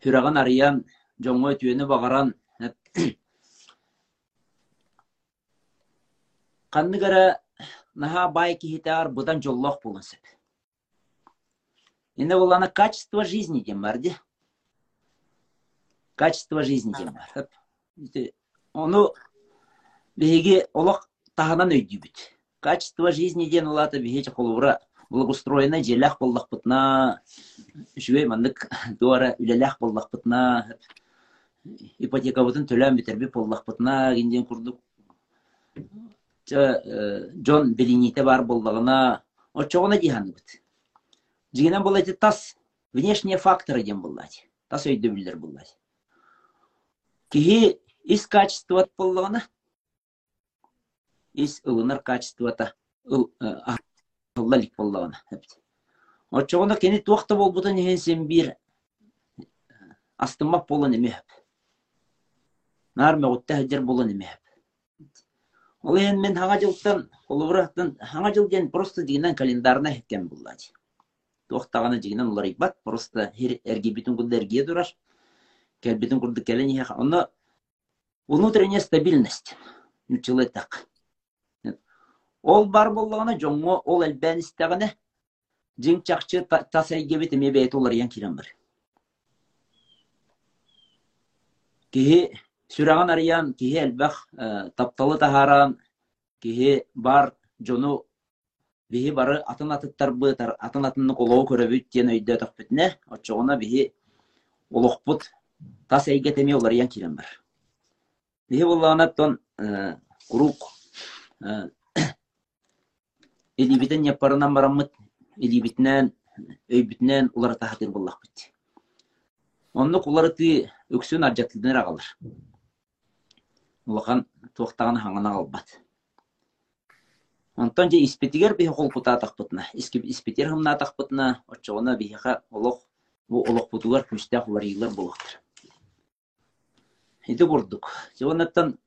хүраган арыян жоңго түйені багаран канныгара наха бай кихитар будан жоллох булын сеп. Енді бұл ана качество жизни дем бар де. Качество жизни дем бар. Оны беге олақ тағынан өйді бүт. Качество жизни ден олаты беге қолуыра благоустроена желях боллақ бұтна, жуе мандык дуара үлелях боллақ бұтна, ипотека бұтын төлән бітербі боллақ бұтна, генден күрдік Джон Белините бар болдығына, о чоғына дейханы бұт. Жигенен әті тас внешние факторы дем болады. Тас өйді білдер болады. Кихи из качества болдығына, из ылынар качествата ыллалик болдығына. О чоғына кені туақты бол бұтын еген сен бір астымақ болын емеп. Нар мәғутта әдер болын емеп. Ол енді мен хаңа жылдан, қолыбырақтан, хаңа жыл ден просто дегенен календарына хеткен болады. Тоқтағаны дегенен олар ибат, просто әрге бітін күлді әрге дұрар. Кәл бітін күлді кәлін еха. Оны внутренняя стабильность. Нүчілі так. Ол бар болғаны жоңы, ол әлбән істіғаны, жың чақчы тасайге бітіме бәйт олар ян келен бір. Кихи сүраған ариян, кихи әлбәқ тапталы тахаран, кихи бар жону биһи бары атын атыттар бытар, атын атынны колоо көрөбүт тен өйдө тахпытне, очоғына биһи олоқпут тас әйге теме олар ян кирен бар. Биһи боллағына тон курук элибитен япарынан бараммыт, элибитнен, өйбүтнен улар тахатыр боллақ бит. Онны кулары ты өксүн аржаттылдын агалар. Улахан туақтаған хаңына албат. Онтон же испетигер бихи холпута тахпытна. Испетер хымна тахпытна, очоғына бихиха олох, бу олох путугар күстә хуларыйлар болуқтыр. Иді бурдук. Жонаттан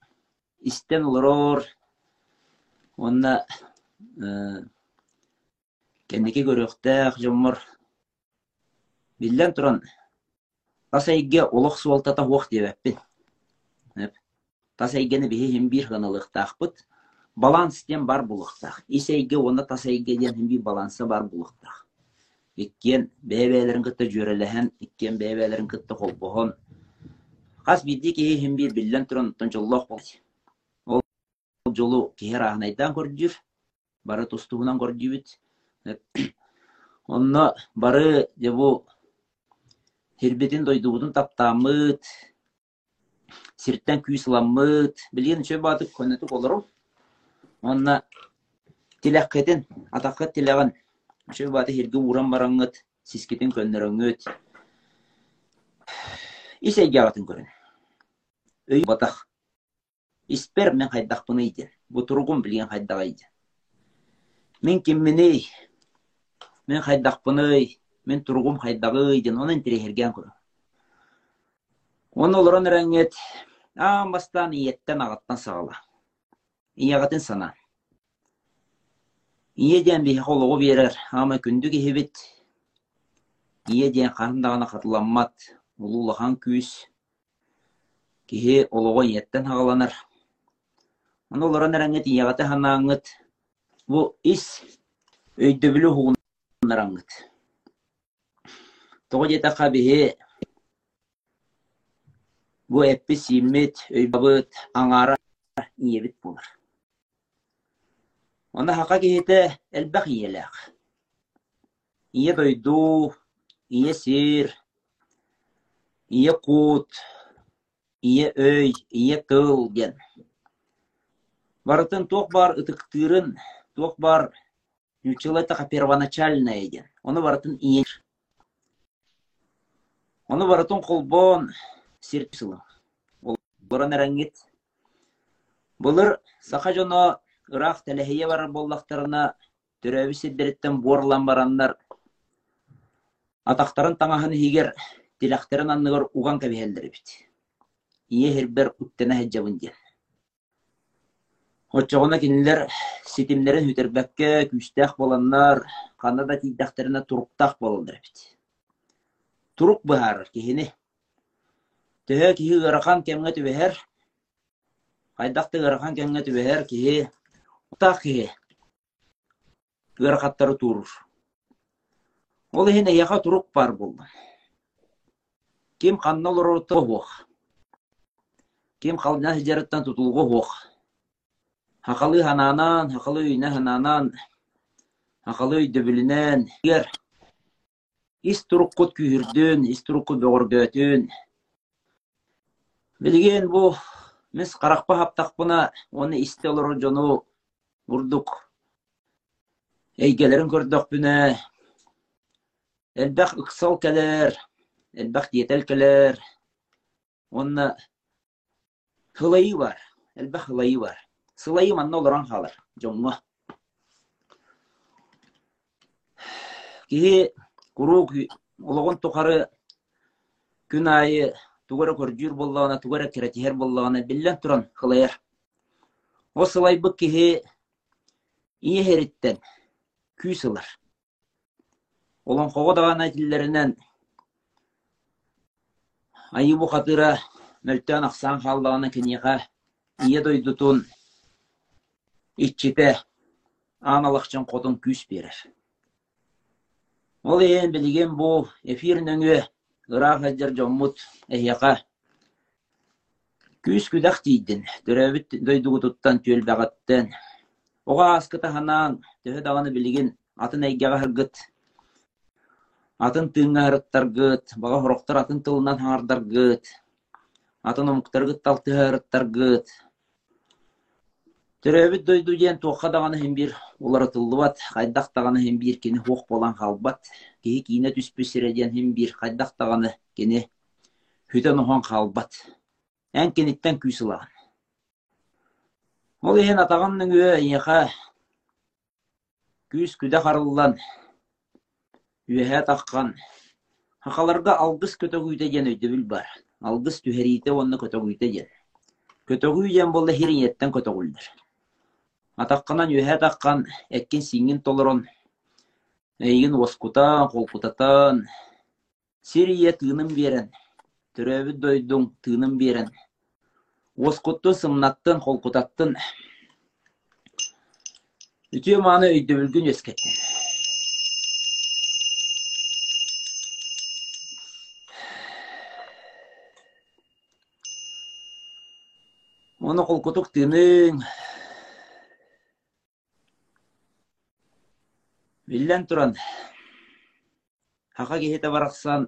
истен олорор, онна кендеке көрөктәк жомор. Биллен туран тасайге олох суалтата хуак дебеппин. Тасайгені бихи хим бир хыналықтақпыт, баланс ден бар булықтақ. Исейге оны тасайге ден хим бир балансы бар булықтақ. Иккен бәбәлерін кытты жөреләһән, иккен бәбәлерін кытты қолбоғын. Қас бидді кеге хим бир биллен тұрын тұнчыллақ бол. Ол жолу кехер ағынайдан көрдір, бары тустуғынан көрдібіт. Онны бары дебу Хербетин дойдугудун таптамыт, сирттен күй сыламмыт, билген чөй батып көнетік олырым. Онна тиләккетин, атаққет тиләган, чөй баты херге уран бараңыт, сискетин көннөрөңөт. Исәйге ағатын көрін. Өй батақ. Испер мен. Бұ тұрғым білген қайдаға ейден. Мен кемменей, мен қайдақ бұны мен тургум хайдагы иден онын тирехерген көрө. Он олорон ам бастан иеттен ағаттан сағала. иягатын сана. Ие ден бихе холугу берер, ама күндү кихибит. Ие ден қарындағына қатыламмат, улулахан күйіс. Кихи олугу еттен хағаланар. Аны оларан әрәңет иягаты ханаңыт. Бу ис өйдөбүлү хугунараңыт. Тоғы жета қабихи бу эппи симмит өйбабыт аңара иебит болар. Оны хақа кихите элбақ иелек. Ие дойду, ие сир, ие кут, ие өй, ие тыл ген. Барытын тоқ бар тоқ бар нючилетаха первоначальная ген. Оны барытын ие. Оны барытын қолбон сирпсылы. Оларын әрәңгет. Бұлыр сақа жоно ырақ тәләхейе бар боллақтарына төрәбі сиддереттен борлан бараннар. Атақтарын таңаһын хигер тиләхтерін анныгар уган кәбихелдері бит. Ие хербер үттенә хәджабын ден. Отчоғына кинилер ситимлерин хүтербәккә күстәх боланнар, канада тидәхтеріне туруктах болалдыр бит. Турук бахар кихини. Төһө киһи ырахан кемгә түбәһәр. Хайдакты ырахан кемгә түбәһәр киһи утак киһи. Гырахаттары турur. Ол хине яха турук бар булды. Ким каннал рото хох. Ким хална хижараттан Хакалы хананан, хакалы үйне хананан, хакалы үйдө билинен. Егер ис туруккут күйірдін, ис туруккут бөгөргөтүн, Билген бу мис каракпа хаптакпына оны исте олору жону бурдук. Эйгелерин көрдөх бүнө. Элбах ыксал келер, элбах диетел келер. Онна хылайы бар, элбах манна олоран халар, жоңго. Кихи курук ологон тохары күн айы тугара көржүр боллагана тугара керетихер боллагана биллен туран хылаяр о сылай бу кихи ие күй сылар олон хого даган айтиллеринен айыбу хатыра мөлтөн аксан халлагана кениха ие дойдутун иччите аналакчын котун күс берер. Ол ээн билген бу эфирин өңүө ыраах хаджар жоммут эхияка күүс күдах тиидин төрөбүт дойдугу туттан түөлбагаттен ога аскыта ханаан төһө даганы билигин атын эйгега хыргыт атын тыыңа хырыттаргыт бага хороктор атын тылынан хаңардаргыт атын хырыттаргыт төрөбүт дойду диэн туохха даганы химбир улары тыллыбат хайдах даганы химбир кини хуох болан халбат киһи киине түспүсире диэн химбир хайдах даганы кини хүтен охон халбат эн кениттен ол иһин атаганның үө иэха күүс күдэ харыллан үөһэ таккан хакаларга алгыс көтөгүйдэ диэн өйдөбүл бар алгыс түһэриите онно көтөгүйдэ болла хириниеттен көтөгүлдер атаққанан үһэ таққан эккин сиңин толорон эйигин оскутан холкутатан сирия тыыным берен төрөбүт дойдуң тыыным берен оскутту сымнаттын холкутаттын үтүө мааны өйдөбүлгүн өскеттин Оны холкутук тыының Биллен туран. Хака кехете барақсан,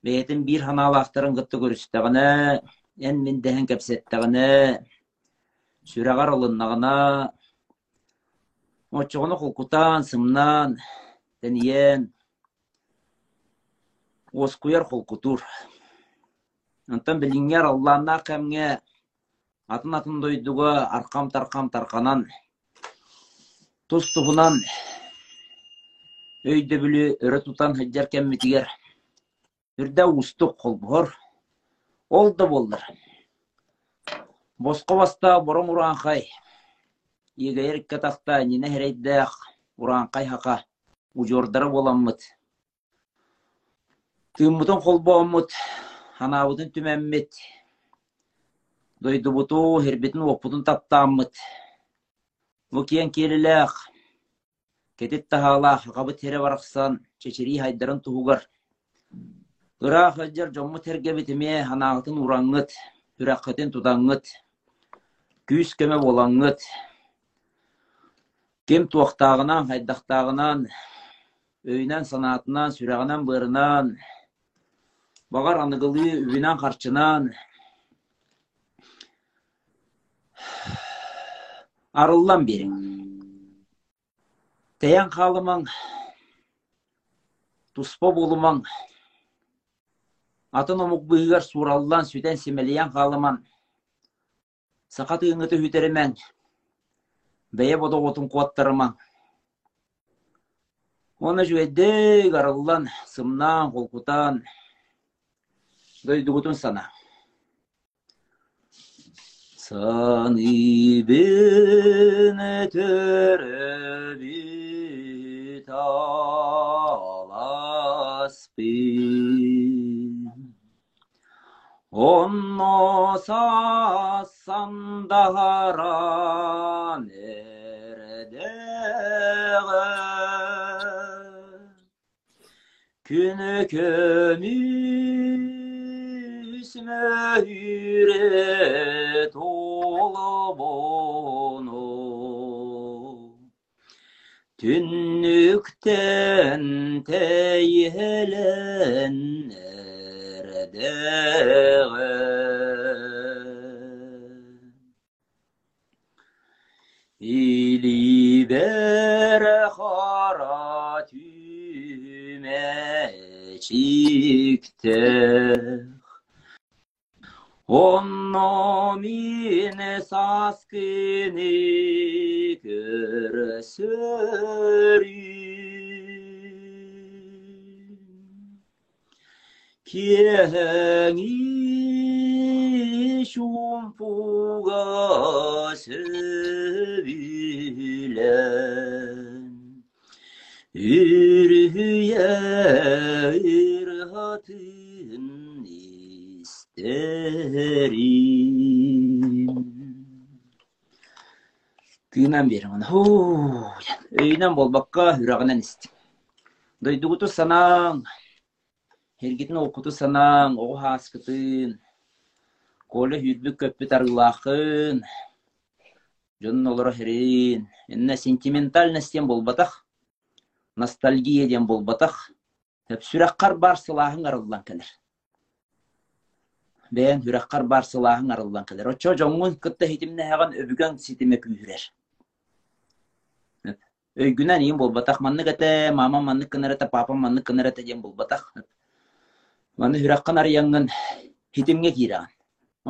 бейтін бір ханалақтарын ғытты көрістіғіне, ән мен дәхін кәпсеттіғіне, сүрәғар олыннағына, Очоғыны құлқутан, сымнан, дәниен, оскуяр құлқутур. Антан біліңер Аллахна кәмге, атын атын дойдуға арқам тарқам тарқанан, тұс тұғынан, өйдө бүлү өрө тутан хыджар кеммитигер үрдә устук колбор ол да болдыр Босқа баста борон уранхай. Егайр катақта ніне херейдәқ уранхай хақа ужордары боламмыт. Тыммытын қолбоаммыт, ханабытын түмәммет. Дойдубуту хербетін оппутун таптааммыт. Мукиен келіләқ. Кетет тахалақ, қабы тере барақсан, чечери хайдарын туғығар. Ырақ ыджар жомму тергебитиме ханағытын ураңыт, үраққытын тудаңыт, күйіс көмі болаңыт. Кем туақтағынан, хайдақтағынан, өйнен санатынан, сүрағынан бұрынан, бағар анығылы үйінен қарчынан, арыллан берің. Тәйен қалымың, туспа болымың, атын омук быыгар сураллан сүтен семелиян қалыман, сақат ыңыты хүтерімен, бәйе бода отын қуаттарыман. Оны жүйедек арыллан, сымнан, қолқутан, дойдугутун сана. Саны бені talas bin. Onno sassan dahara nerede Günü kömüs mühüret olmaz Tünlükten teyhelen nerede İli bere haratüme çıktı Om nomine saskini kırısırın Kihen işum pugası bilen irhatı Күйінен берім оны. Өйінен болбаққа үрағынан істім. Дойдуғыту санаң, Хергитин оқуту санаң, оғы хаскытын, колы хүрбік көппі тарғылақын, жонын олары херин, энне сентиментальностен болбатақ, ностальгияден болбатақ, тәп сүрәққар бар сылағын арылдан келер. Бәйін хүрәққар бар сылағын арылдан. Очо жоңын кытта хитимне хаған өбігін ситиме күйірер. Өйгүнен ең болбатақ, манны кәті, мама манны кынырата, папа манны кынырата ден болбатақ. Маны хүрәққан арыяңын хитимге кираған.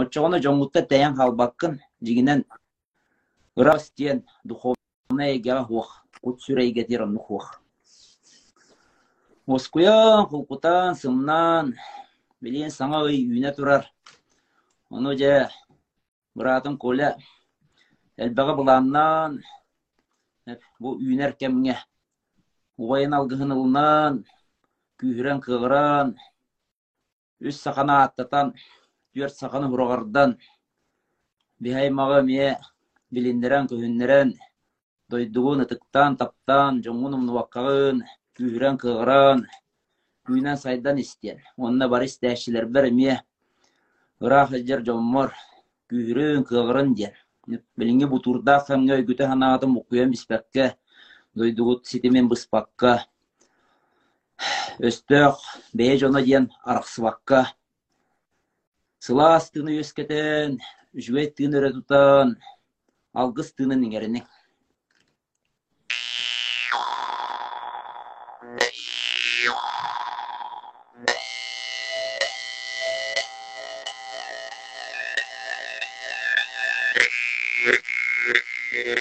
Очоғыны жоңғытта тәйін қалбаққын, жигінен құлқутан, сымнан, білен саңа үй үйіне тұрар. Оны же бұратын коле әлбәға бұланнан, бұл үйінер кемге, уайын алғығын ылынан, күйірен қығыран, үс сақана аттатан, дүрт сақаны хұрағардан, бихаймаға ме билиндерен көһүннерен, дойдугун ытыктан, таптан, жоңун умнуаккагын, күйірен қығыран, күйінен сайдан истен. Онна бар истәшілер бір ме, ырах жер жоммор, күйірен қығырын ден. Білінге бұтурда қамға өйгіті ханағатым ұқуен біспәкке, дойдугут ситимен бұспаққа, өстөк бээ жона Yeah.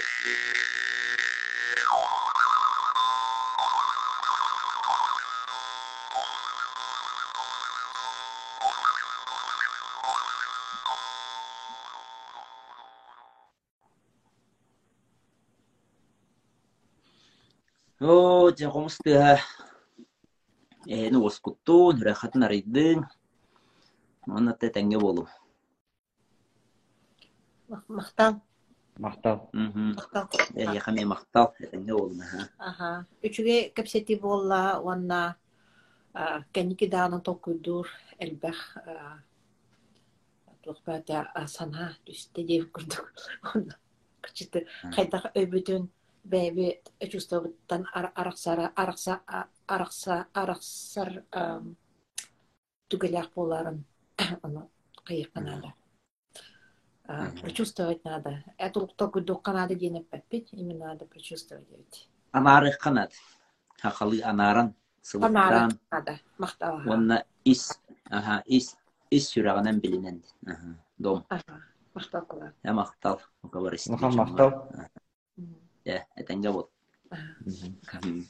диэн арахсыбакка сылаас тыны өскетен жуе тыны өрө тутан алгыс тынын иңеринин Оо жагомсты э ну оскутту нурахат нарыдың. Мана те тәңге болу. Мақтал. Мақтал. Мгм. Мақтал. Э яхаме мактал тәңге болу. Аха. Ага. Үчүге кепсети болла, уанна кәники дааны токуйдур элбэх тухпата сана түсте деп курдук. Кычыты кайдах өбүтүн бэби чувствоваттан араксара аракса аракса араксар түгелях боларын аны кыйыкканада. Прочувствовать надо. Это только дух надо денег попить, именно надо прочувствовать. ведь. Анары канат. Хакалы анаран Канада сылыктан надо. Мақтауға. онна ис аха ис ис сүрәгенән билинен. Аха. Дом. Ага. Мақтау кылар. Я мактал. yeah, I think that would. Um,